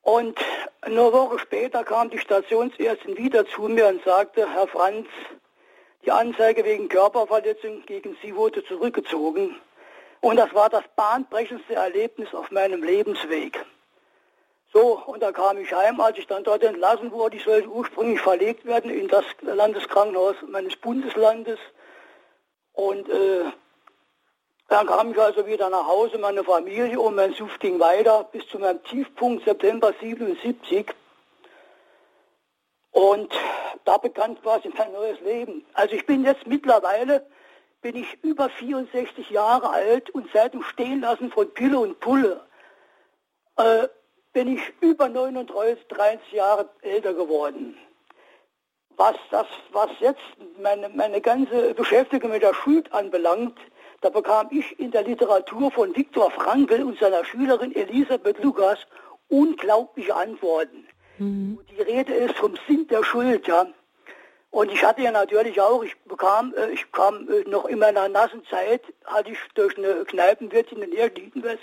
[SPEAKER 7] Und eine Woche später kam die Stationsärztin wieder zu mir und sagte, Herr Franz, die Anzeige wegen Körperverletzung gegen Sie wurde zurückgezogen. Und das war das bahnbrechendste Erlebnis auf meinem Lebensweg. So, und da kam ich heim, als ich dann dort entlassen wurde. Ich sollte ursprünglich verlegt werden in das Landeskrankenhaus meines Bundeslandes. Und äh, dann kam ich also wieder nach Hause, meine Familie und mein Suff ging weiter bis zu meinem Tiefpunkt September 77. Und da begann quasi mein neues Leben. Also ich bin jetzt mittlerweile, bin ich über 64 Jahre alt und seit dem Stehenlassen von Pille und Pulle äh, bin ich über 39, 30 Jahre älter geworden. Was das, was jetzt meine, meine ganze Beschäftigung mit der Schuld anbelangt, da bekam ich in der Literatur von Viktor Frankl und seiner Schülerin Elisabeth Lukas unglaubliche Antworten. Mhm. Die Rede ist vom Sinn der Schuld, ja. Und ich hatte ja natürlich auch, ich bekam, äh, ich kam äh, noch in meiner nassen Zeit, hatte ich durch eine Kneipenwirtin in Erdienwest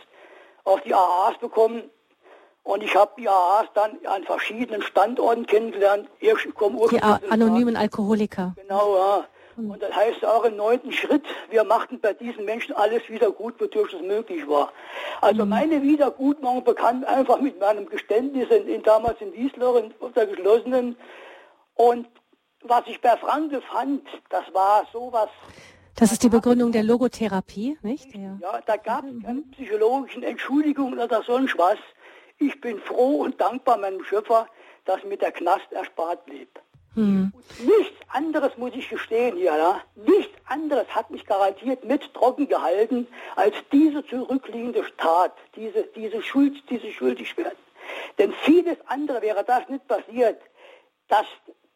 [SPEAKER 7] auf die AAs bekommen, und ich habe die AAs dann an verschiedenen Standorten kennengelernt.
[SPEAKER 1] Ich komme die anonymen Alkoholiker.
[SPEAKER 7] Genau, ja. Hm. Und das heißt auch im neunten Schritt, wir machten bei diesen Menschen alles wieder gut, wodurch es möglich war. Also mhm. meine Wiedergutmachung bekannt einfach mit meinem Geständnis in, in damals in Wiesloch, in der geschlossenen. Und was ich bei Franke fand, das war sowas.
[SPEAKER 1] Das ist die Begründung der Logotherapie, nicht?
[SPEAKER 7] Ja, ja da gab es keine psychologischen Entschuldigungen oder sonst was. Ich bin froh und dankbar meinem Schöpfer, dass mir der Knast erspart blieb. Hm. Nichts anderes muss ich gestehen hier, ja? nichts anderes hat mich garantiert mit trocken gehalten, als diese zurückliegende Tat, diese, diese Schuld, diese Schuldigwerden. Denn vieles andere wäre das nicht passiert, dass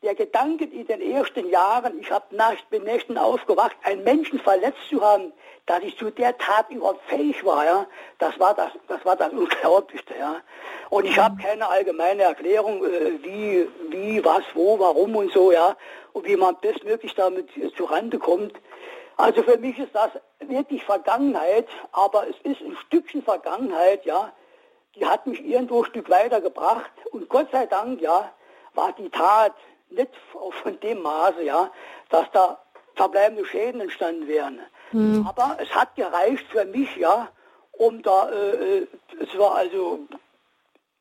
[SPEAKER 7] der Gedanke in den ersten Jahren, ich hab nach, bin Nächten aufgewacht, einen Menschen verletzt zu haben, dass ich zu der Tat überhaupt fähig war, ja, das war das, das war das Unglaublichste, ja. Und ich habe keine allgemeine Erklärung, äh, wie, wie, was, wo, warum und so, ja, und wie man bestmöglich damit zurande kommt. Also für mich ist das wirklich Vergangenheit, aber es ist ein Stückchen Vergangenheit, ja, die hat mich irgendwo ein Stück weitergebracht und Gott sei Dank, ja, war die Tat nicht von dem Maße, ja, dass da verbleibende Schäden entstanden wären. Mhm. Aber es hat gereicht für mich, ja, um da, äh, äh es war also,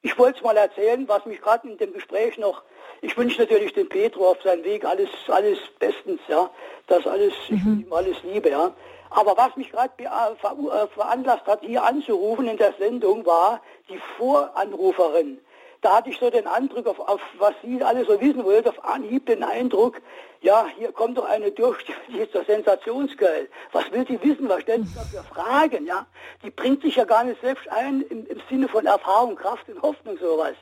[SPEAKER 7] ich wollte es mal erzählen, was mich gerade in dem Gespräch noch, ich wünsche natürlich dem Petro auf seinem Weg alles, alles bestens, ja, das alles, mhm. ich ihm alles liebe, ja. Aber was mich gerade äh, äh, veranlasst hat, hier anzurufen in der Sendung, war die Voranruferin da hatte ich so den Eindruck, auf, auf was Sie alle so wissen wollten, auf Anhieb den Eindruck, ja, hier kommt doch eine durch, die ist doch sensationsgeil. Was will sie wissen? Was stellt sie da für Fragen? Ja, die bringt sich ja gar nicht selbst ein im, im Sinne von Erfahrung, Kraft und Hoffnung sowas.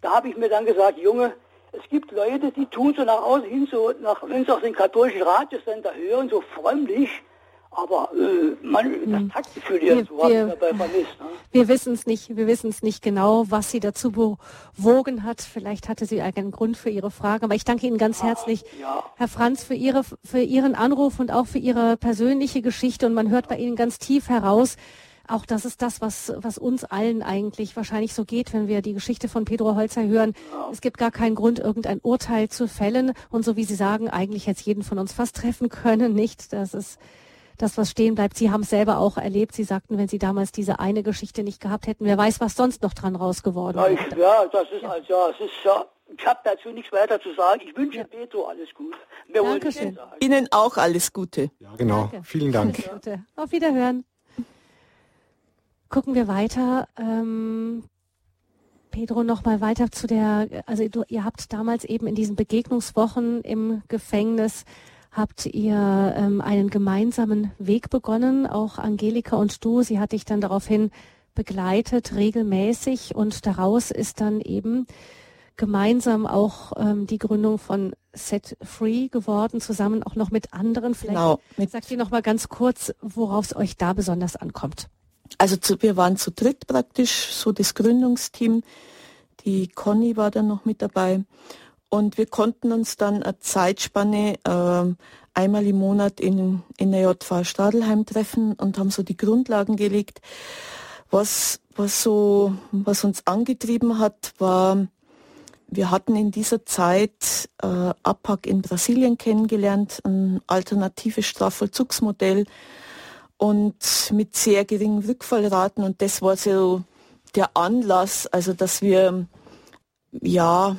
[SPEAKER 7] Da habe ich mir dann gesagt, Junge, es gibt Leute, die tun so nach außen hin, so nach, wenn sie auch den katholischen Radiosender hören, so frömmlich, aber äh, man, das hm. Taktgefühl hier so wir, dabei vermisst. Ne?
[SPEAKER 1] Wir wissen es nicht, wir wissen es nicht genau, was sie dazu bewogen hat. Vielleicht hatte sie einen Grund für ihre Frage. Aber ich danke Ihnen ganz ja, herzlich, ja. Herr Franz, für Ihre, für Ihren Anruf und auch für Ihre persönliche Geschichte. Und man hört bei Ihnen ganz tief heraus, auch das ist das, was, was uns allen eigentlich wahrscheinlich so geht, wenn wir die Geschichte von Pedro Holzer hören. Es gibt gar keinen Grund, irgendein Urteil zu fällen. Und so wie Sie sagen, eigentlich jetzt jeden von uns fast treffen können, nicht? Das ist das, was stehen bleibt. Sie haben es selber auch erlebt. Sie sagten, wenn Sie damals diese eine Geschichte nicht gehabt hätten, wer weiß, was sonst noch dran rausgeworden
[SPEAKER 7] wäre. Ja, ja, das ist ja. also, ja, es ist ja, ich habe dazu nichts weiter zu sagen. Ich wünsche ja. Petro alles Gute.
[SPEAKER 3] Wer Dankeschön. Ihnen auch alles Gute.
[SPEAKER 2] Ja, genau. Danke. Vielen Dank.
[SPEAKER 1] Gute. Auf Wiederhören. Gucken wir weiter. Ähm, Pedro, noch mal weiter zu der, also du, ihr habt damals eben in diesen Begegnungswochen im Gefängnis habt ihr ähm, einen gemeinsamen Weg begonnen, auch Angelika und du. Sie hat dich dann daraufhin begleitet, regelmäßig und daraus ist dann eben gemeinsam auch ähm, die Gründung von Set Free geworden, zusammen auch noch mit anderen. Vielleicht genau, mit sagt ihr noch mal ganz kurz, worauf es euch da besonders ankommt.
[SPEAKER 3] Also zu, wir waren zu dritt praktisch, so das Gründungsteam. Die Conny war dann noch mit dabei Und wir konnten uns dann eine Zeitspanne äh, einmal im Monat in, in der JV Stadelheim treffen und haben so die Grundlagen gelegt. Was, was so, was uns angetrieben hat, war, wir hatten in dieser Zeit äh, APAC in Brasilien kennengelernt, ein alternatives Strafvollzugsmodell und mit sehr geringen Rückfallraten und das war so der Anlass, also dass wir ja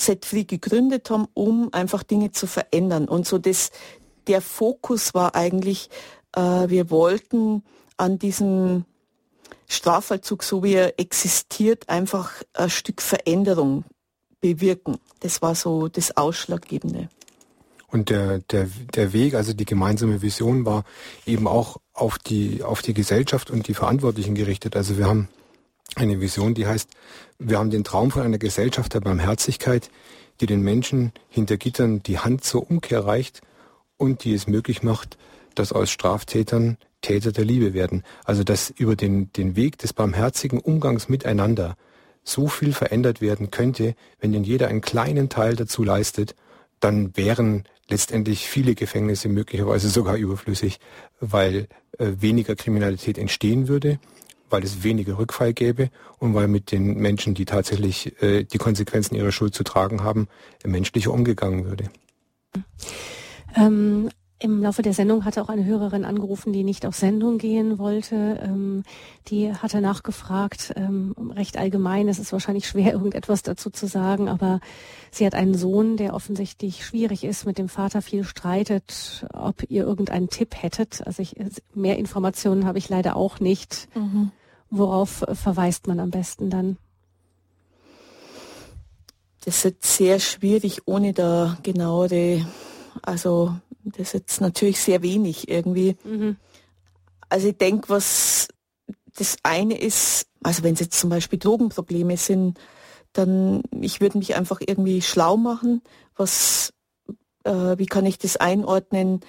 [SPEAKER 3] Set Free gegründet haben, um einfach Dinge zu verändern. Und so das, der Fokus war eigentlich, äh, wir wollten an diesem Strafvollzug, so wie er existiert, einfach ein Stück Veränderung bewirken. Das war so das Ausschlaggebende.
[SPEAKER 2] Und der, der, der Weg, also die gemeinsame Vision war eben auch auf die, auf die Gesellschaft und die Verantwortlichen gerichtet. Also wir haben eine Vision, die heißt, wir haben den Traum von einer Gesellschaft der Barmherzigkeit, die den Menschen hinter Gittern die Hand zur Umkehr reicht und die es möglich macht, dass aus Straftätern Täter der Liebe werden. Also dass über den, den Weg des barmherzigen Umgangs miteinander so viel verändert werden könnte, wenn denn jeder einen kleinen Teil dazu leistet, dann wären letztendlich viele Gefängnisse möglicherweise sogar überflüssig, weil äh, weniger Kriminalität entstehen würde weil es weniger Rückfall gäbe und weil mit den Menschen, die tatsächlich äh, die Konsequenzen ihrer Schuld zu tragen haben, menschlicher umgegangen würde.
[SPEAKER 1] Ähm, Im Laufe der Sendung hatte auch eine Hörerin angerufen, die nicht auf Sendung gehen wollte. Ähm, die hatte nachgefragt, ähm, recht allgemein, es ist wahrscheinlich schwer, irgendetwas dazu zu sagen, aber sie hat einen Sohn, der offensichtlich schwierig ist, mit dem Vater viel streitet, ob ihr irgendeinen Tipp hättet. Also ich, mehr Informationen habe ich leider auch nicht. Mhm. Worauf verweist man am besten dann?
[SPEAKER 3] Das ist jetzt sehr schwierig, ohne da genauere, also das ist jetzt natürlich sehr wenig irgendwie. Mhm. Also ich denke, was das eine ist, also wenn es jetzt zum Beispiel Drogenprobleme sind, dann ich würde mich einfach irgendwie schlau machen, was, äh, wie kann ich das einordnen,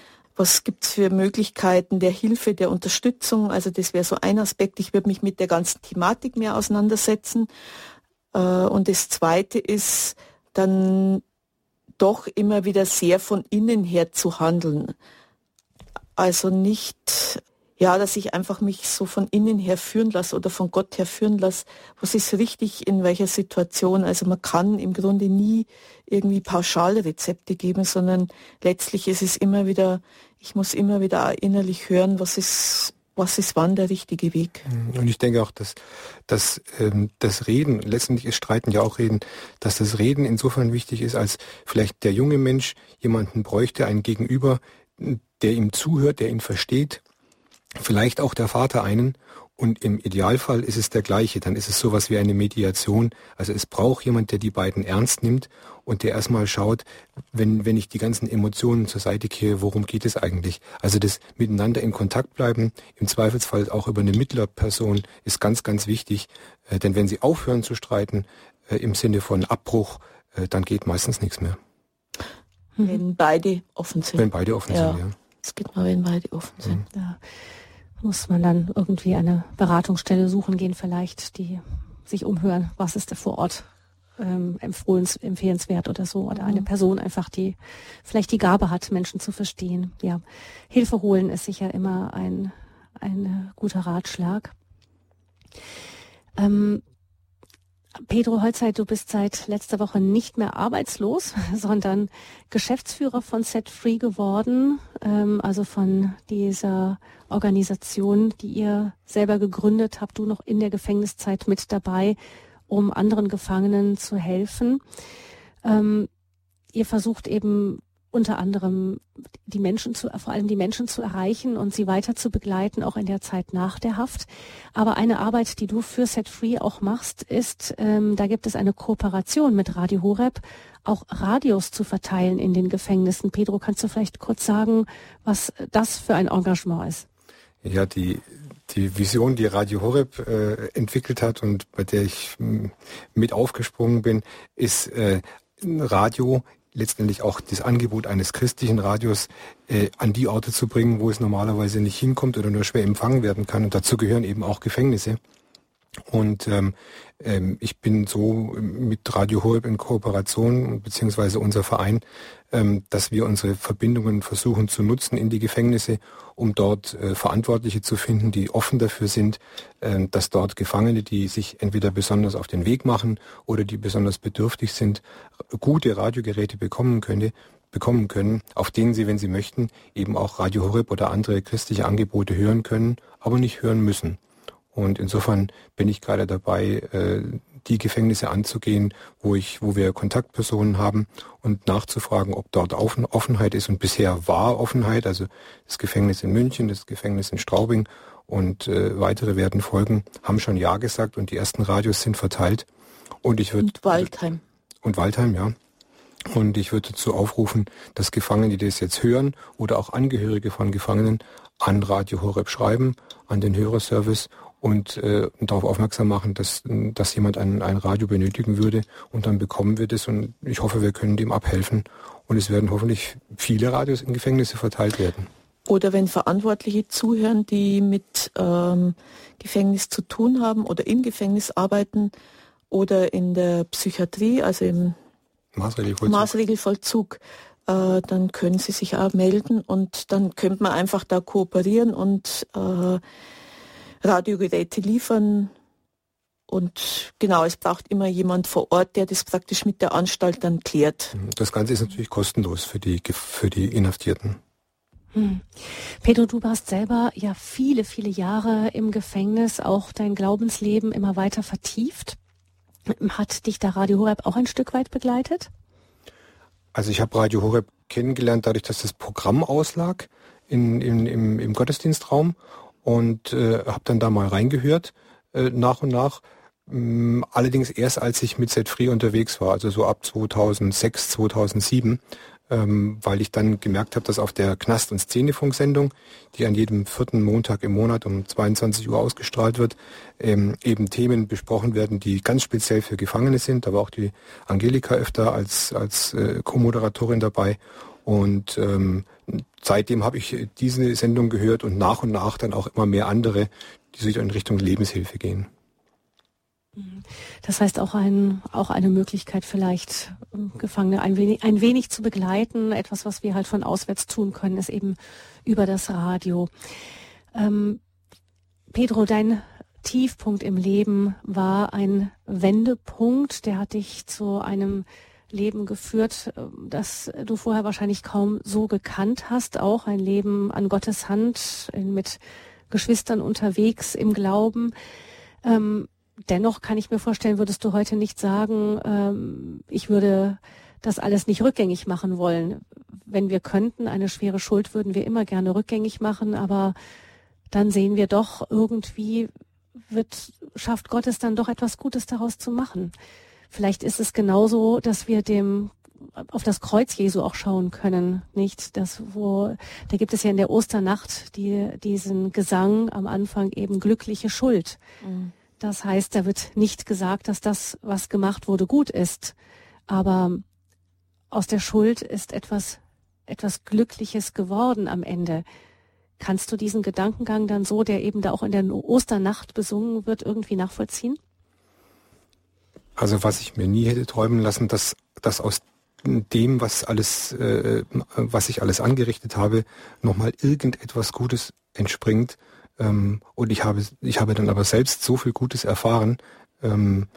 [SPEAKER 3] was gibt es für Möglichkeiten der Hilfe, der Unterstützung? Also das wäre so ein Aspekt. Ich würde mich mit der ganzen Thematik mehr auseinandersetzen. Äh, und das Zweite ist dann doch immer wieder sehr von innen her zu handeln. Also nicht ja, dass ich einfach mich so von innen her führen lasse oder von Gott her führen lasse, was ist richtig in welcher Situation. Also man kann im Grunde nie irgendwie Pauschalrezepte geben, sondern letztlich ist es immer wieder, ich muss immer wieder innerlich hören, was ist was ist wann der richtige Weg.
[SPEAKER 2] Mhm. Und ich denke auch, dass, dass ähm, das Reden, letztendlich ist Streiten ja auch Reden, dass das Reden insofern wichtig ist, als vielleicht der junge Mensch jemanden bräuchte, einen Gegenüber, der ihm zuhört, der ihn versteht vielleicht auch der Vater einen und im Idealfall ist es der gleiche, dann ist es sowas wie eine Mediation. Also es braucht jemand, der die beiden ernst nimmt und der erstmal schaut, wenn, wenn ich die ganzen Emotionen zur Seite kehre, worum geht es eigentlich? Also das miteinander in Kontakt bleiben, im Zweifelsfall auch über eine Mittlerperson ist ganz, ganz wichtig. Äh, denn wenn sie aufhören zu streiten, äh, im Sinne von Abbruch, äh, dann geht meistens nichts mehr.
[SPEAKER 3] Wenn beide offen sind.
[SPEAKER 2] Wenn beide offen ja. sind, ja.
[SPEAKER 3] Es geht mal, wenn beide offen sind. Mhm. Ja
[SPEAKER 1] muss man dann irgendwie eine Beratungsstelle suchen gehen, vielleicht, die sich umhören, was ist da vor Ort ähm, empfehlenswert oder so. Oder eine mhm. Person einfach, die vielleicht die Gabe hat, Menschen zu verstehen. Ja, Hilfe holen ist sicher immer ein, ein guter Ratschlag. Ähm, Pedro Holzeit, du bist seit letzter Woche nicht mehr arbeitslos, sondern Geschäftsführer von Set Free geworden, ähm, also von dieser Organisation, die ihr selber gegründet habt, du noch in der Gefängniszeit mit dabei, um anderen Gefangenen zu helfen. Ähm, ihr versucht eben unter anderem die Menschen zu, vor allem die Menschen zu erreichen und sie weiter zu begleiten, auch in der Zeit nach der Haft. Aber eine Arbeit, die du für Set Free auch machst, ist, ähm, da gibt es eine Kooperation mit Radio Horeb, auch Radios zu verteilen in den Gefängnissen. Pedro, kannst du vielleicht kurz sagen, was das für ein Engagement ist?
[SPEAKER 2] Ja, die, die Vision, die Radio Horeb äh, entwickelt hat und bei der ich mit aufgesprungen bin, ist äh, Radio letztendlich auch das Angebot eines christlichen Radios äh, an die Orte zu bringen, wo es normalerweise nicht hinkommt oder nur schwer empfangen werden kann. Und dazu gehören eben auch Gefängnisse. Und ähm, ähm, ich bin so mit Radio Horeb in Kooperation, beziehungsweise unser Verein, ähm, dass wir unsere Verbindungen versuchen zu nutzen in die Gefängnisse, um dort äh, Verantwortliche zu finden, die offen dafür sind, äh, dass dort Gefangene, die sich entweder besonders auf den Weg machen oder die besonders bedürftig sind, gute Radiogeräte bekommen können, bekommen können, auf denen sie, wenn sie möchten, eben auch Radio Horeb oder andere christliche Angebote hören können, aber nicht hören müssen. Und insofern bin ich gerade dabei, äh, die Gefängnisse anzugehen, wo ich, wo wir Kontaktpersonen haben und nachzufragen, ob dort Offenheit ist. Und bisher war Offenheit, also das Gefängnis in München, das Gefängnis in Straubing und äh, weitere werden folgen, haben schon Ja gesagt und die ersten Radios sind verteilt. Und ich würde
[SPEAKER 3] und Waldheim
[SPEAKER 2] und Waldheim, ja. Und ich würde dazu aufrufen, dass Gefangene, die das jetzt hören oder auch Angehörige von Gefangenen an Radio Horeb schreiben, an den Hörerservice und äh, darauf aufmerksam machen, dass, dass jemand ein, ein Radio benötigen würde und dann bekommen wir das und ich hoffe, wir können dem abhelfen und es werden hoffentlich viele Radios in Gefängnisse verteilt werden.
[SPEAKER 3] Oder wenn Verantwortliche zuhören, die mit ähm, Gefängnis zu tun haben oder im Gefängnis arbeiten oder in der Psychiatrie, also im Maßregelvollzug, Maßregelvollzug äh, dann können sie sich auch melden und dann könnte man einfach da kooperieren und äh, Radiogeräte liefern. Und genau, es braucht immer jemand vor Ort, der das praktisch mit der Anstalt dann klärt.
[SPEAKER 2] Das Ganze ist natürlich kostenlos für die, für die Inhaftierten.
[SPEAKER 1] Hm. Pedro, du warst selber ja viele, viele Jahre im Gefängnis, auch dein Glaubensleben immer weiter vertieft. Hat dich da Radio Horeb auch ein Stück weit begleitet?
[SPEAKER 2] Also ich habe Radio Horeb kennengelernt, dadurch, dass das Programm auslag in, in, im, im Gottesdienstraum und äh, habe dann da mal reingehört äh, nach und nach. Ähm, allerdings erst als ich mit Set Free unterwegs war, also so ab 2006, 2007, ähm, weil ich dann gemerkt habe, dass auf der Knast- und Szenefunk-Sendung, die an jedem vierten Montag im Monat um 22 Uhr ausgestrahlt wird, ähm, eben Themen besprochen werden, die ganz speziell für Gefangene sind. Da war auch die Angelika öfter als, als äh, Co-Moderatorin dabei. Und ähm, seitdem habe ich diese Sendung gehört und nach und nach dann auch immer mehr andere, die sich in Richtung Lebenshilfe gehen.
[SPEAKER 1] Das heißt auch ein, auch eine Möglichkeit vielleicht ähm, Gefangene ein wenig, ein wenig zu begleiten. Etwas, was wir halt von auswärts tun können, ist eben über das Radio. Ähm, Pedro, dein Tiefpunkt im Leben war ein Wendepunkt, der hat dich zu einem Leben geführt, ähm, das du vorher wahrscheinlich kaum so gekannt hast. Auch ein Leben an Gottes Hand, mit Geschwistern unterwegs im Glauben. Ähm, dennoch kann ich mir vorstellen, würdest du heute nicht sagen, ähm, ich würde das alles nicht rückgängig machen wollen. Wenn wir könnten, eine schwere Schuld würden wir immer gerne rückgängig machen, aber dann sehen wir doch irgendwie wird, schafft Gott es dann doch etwas Gutes daraus zu machen. Vielleicht ist es genauso, dass wir dem auf das Kreuz Jesu auch schauen können, nicht? Das, wo, da gibt es ja in der Osternacht die, diesen Gesang am Anfang eben glückliche Schuld. Mhm. Das heißt, da wird nicht gesagt, dass das, was gemacht wurde, gut ist. Aber aus der Schuld ist etwas, etwas Glückliches geworden am Ende. Kannst du diesen Gedankengang dann so, der eben da auch in der Osternacht besungen wird, irgendwie nachvollziehen?
[SPEAKER 2] Also was ich mir nie hätte träumen lassen, dass, dass aus dem, was alles, äh, was ich alles angerichtet habe, nochmal irgendetwas Gutes entspringt. Ähm, und ich habe, ich habe dann aber selbst so viel Gutes erfahren ähm,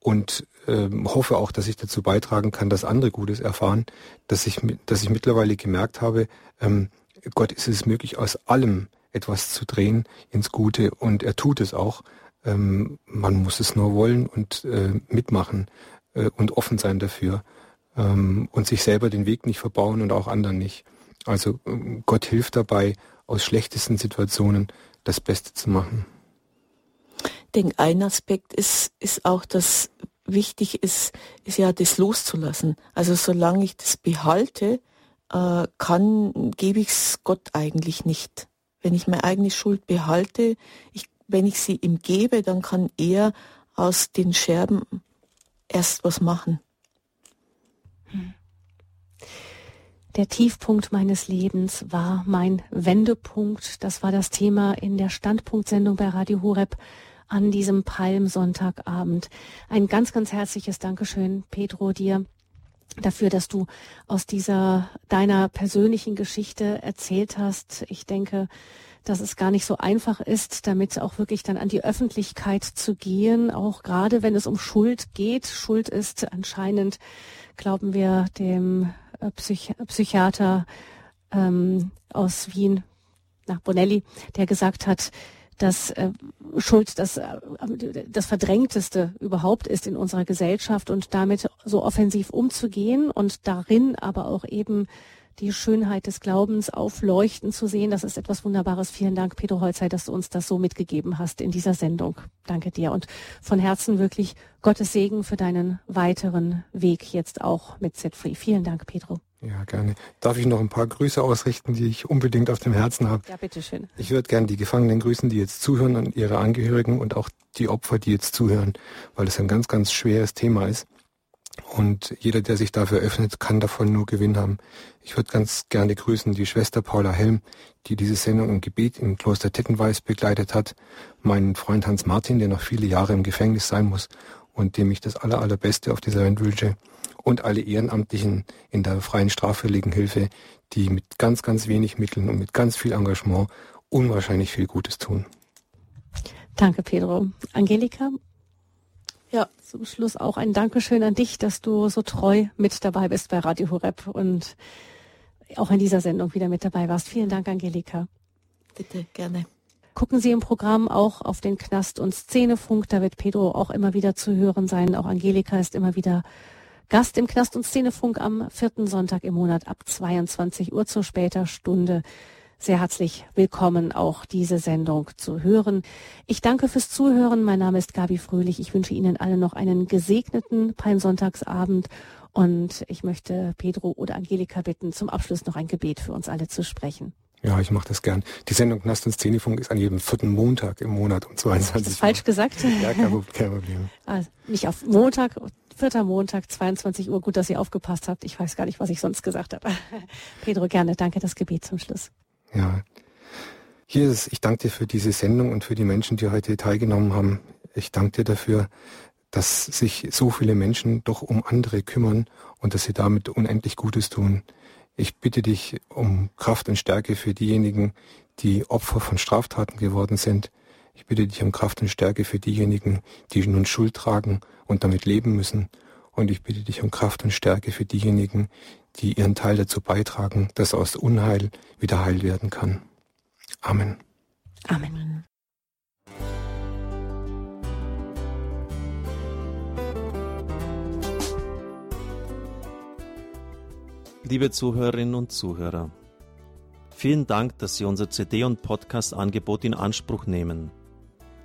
[SPEAKER 2] und ähm, hoffe auch, dass ich dazu beitragen kann, dass andere Gutes erfahren, dass ich, dass ich mittlerweile gemerkt habe, ähm, Gott ist es möglich, aus allem etwas zu drehen ins Gute und er tut es auch. Ähm, man muss es nur wollen und äh, mitmachen äh, und offen sein dafür ähm, und sich selber den Weg nicht verbauen und auch anderen nicht. Also ähm, Gott hilft dabei, aus schlechtesten Situationen das Beste zu machen.
[SPEAKER 3] Ich denke, ein Aspekt ist, ist auch, dass wichtig ist, ist ja das loszulassen. Also solange ich das behalte, äh, kann, gebe ich es Gott eigentlich nicht. Wenn ich meine eigene Schuld behalte, ich wenn ich sie ihm gebe, dann kann er aus den Scherben erst was machen.
[SPEAKER 1] Der Tiefpunkt meines Lebens war mein Wendepunkt. Das war das Thema in der Standpunktsendung bei Radio Horeb an diesem Palmsonntagabend. Ein ganz, ganz herzliches Dankeschön, Pedro, dir dafür, dass du aus dieser deiner persönlichen Geschichte erzählt hast. Ich denke, dass es gar nicht so einfach ist, damit auch wirklich dann an die Öffentlichkeit zu gehen, auch gerade wenn es um Schuld geht. Schuld ist anscheinend, glauben wir, dem äh, Psych Psychiater ähm, aus Wien nach Bonelli, der gesagt hat, dass äh, Schuld das, äh, das Verdrängteste überhaupt ist in unserer Gesellschaft und damit so offensiv umzugehen und darin aber auch eben die Schönheit des Glaubens aufleuchten zu sehen. Das ist etwas Wunderbares. Vielen Dank, Pedro Holzei, dass du uns das so mitgegeben hast in dieser Sendung. Danke dir und von Herzen wirklich Gottes Segen für deinen weiteren Weg jetzt auch mit Z-Free. Vielen Dank, Pedro.
[SPEAKER 2] Ja, gerne. Darf ich noch ein paar Grüße ausrichten, die ich unbedingt auf dem Herzen habe?
[SPEAKER 1] Ja, bitteschön.
[SPEAKER 2] Ich würde gerne die Gefangenen grüßen, die jetzt zuhören und ihre Angehörigen und auch die Opfer, die jetzt zuhören, weil es ein ganz, ganz schweres Thema ist. Und jeder, der sich dafür öffnet, kann davon nur Gewinn haben. Ich würde ganz gerne grüßen die Schwester Paula Helm, die diese Sendung im Gebet im Kloster Tettenweiß begleitet hat, meinen Freund Hans Martin, der noch viele Jahre im Gefängnis sein muss und dem ich das aller, allerbeste auf dieser Welt wünsche und alle Ehrenamtlichen in der freien straffälligen Hilfe, die mit ganz, ganz wenig Mitteln und mit ganz viel Engagement unwahrscheinlich viel Gutes tun.
[SPEAKER 1] Danke, Pedro. Angelika? Ja, zum Schluss auch ein Dankeschön an dich, dass du so treu mit dabei bist bei Radio Horeb und auch in dieser Sendung wieder mit dabei warst. Vielen Dank, Angelika.
[SPEAKER 3] Bitte, gerne.
[SPEAKER 1] Gucken Sie im Programm auch auf den Knast und Szenefunk. Da wird Pedro auch immer wieder zu hören sein. Auch Angelika ist immer wieder Gast im Knast und Szenefunk am vierten Sonntag im Monat ab 22 Uhr zur später Stunde. Sehr herzlich willkommen, auch diese Sendung zu hören. Ich danke fürs Zuhören. Mein Name ist Gabi Fröhlich. Ich wünsche Ihnen allen noch einen gesegneten Palmsonntagsabend und ich möchte Pedro oder Angelika bitten, zum Abschluss noch ein Gebet für uns alle zu sprechen.
[SPEAKER 2] Ja, ich mache das gern. Die Sendung Knast und Szenefunk ist an jedem vierten Montag im Monat um 22 Uhr.
[SPEAKER 1] Falsch gesagt?
[SPEAKER 2] Ja, kein, kein Problem.
[SPEAKER 1] Also nicht auf Montag, vierter Montag, 22 Uhr. Gut, dass ihr aufgepasst habt. Ich weiß gar nicht, was ich sonst gesagt habe. Pedro, gerne. Danke, das Gebet zum Schluss.
[SPEAKER 2] Ja. Ist, ich danke dir für diese Sendung und für die Menschen, die heute teilgenommen haben. Ich danke dir dafür, dass sich so viele Menschen doch um andere kümmern und dass sie damit unendlich Gutes tun. Ich bitte dich um Kraft und Stärke für diejenigen, die Opfer von Straftaten geworden sind. Ich bitte dich um Kraft und Stärke für diejenigen, die nun Schuld tragen und damit leben müssen. Und ich bitte dich um Kraft und Stärke für diejenigen, die ihren Teil dazu beitragen, dass aus Unheil wieder Heil werden kann. Amen.
[SPEAKER 1] Amen.
[SPEAKER 8] Liebe Zuhörerinnen und Zuhörer, vielen Dank, dass Sie unser CD- und Podcast-Angebot in Anspruch nehmen.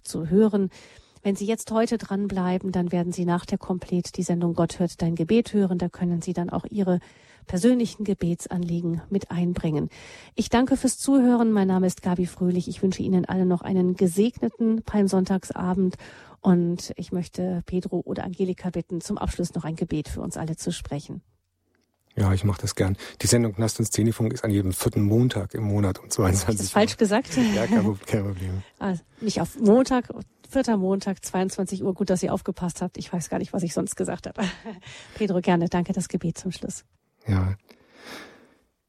[SPEAKER 1] Zu hören. Wenn Sie jetzt heute dranbleiben, dann werden Sie nach der Komplett die Sendung Gott hört dein Gebet hören. Da können Sie dann auch Ihre persönlichen Gebetsanliegen mit einbringen. Ich danke fürs Zuhören. Mein Name ist Gabi Fröhlich. Ich wünsche Ihnen alle noch einen gesegneten Palmsonntagsabend und ich möchte Pedro oder Angelika bitten, zum Abschluss noch ein Gebet für uns alle zu sprechen.
[SPEAKER 2] Ja, ich mache das gern. Die Sendung Knast und Szenefunk ist an jedem vierten Montag im Monat um 22 Uhr. Ist das
[SPEAKER 1] falsch gesagt?
[SPEAKER 2] Ja, kein, kein Problem.
[SPEAKER 1] Also nicht auf Montag, vierter Montag, 22 Uhr. Gut, dass ihr aufgepasst habt. Ich weiß gar nicht, was ich sonst gesagt habe. Pedro, gerne. Danke, das Gebet zum Schluss.
[SPEAKER 2] Ja.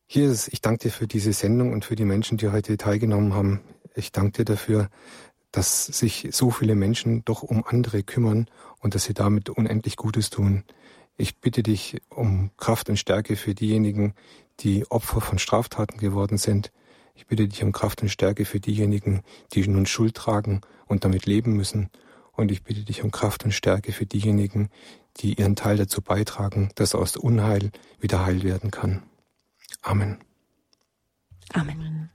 [SPEAKER 2] Hier ist, ich danke dir für diese Sendung und für die Menschen, die heute teilgenommen haben. Ich danke dir dafür, dass sich so viele Menschen doch um andere kümmern und dass sie damit unendlich Gutes tun. Ich bitte dich um Kraft und Stärke für diejenigen, die Opfer von Straftaten geworden sind. Ich bitte dich um Kraft und Stärke für diejenigen, die nun Schuld tragen und damit leben müssen. Und ich bitte dich um Kraft und Stärke für diejenigen, die ihren Teil dazu beitragen, dass aus Unheil wieder Heil werden kann. Amen.
[SPEAKER 1] Amen.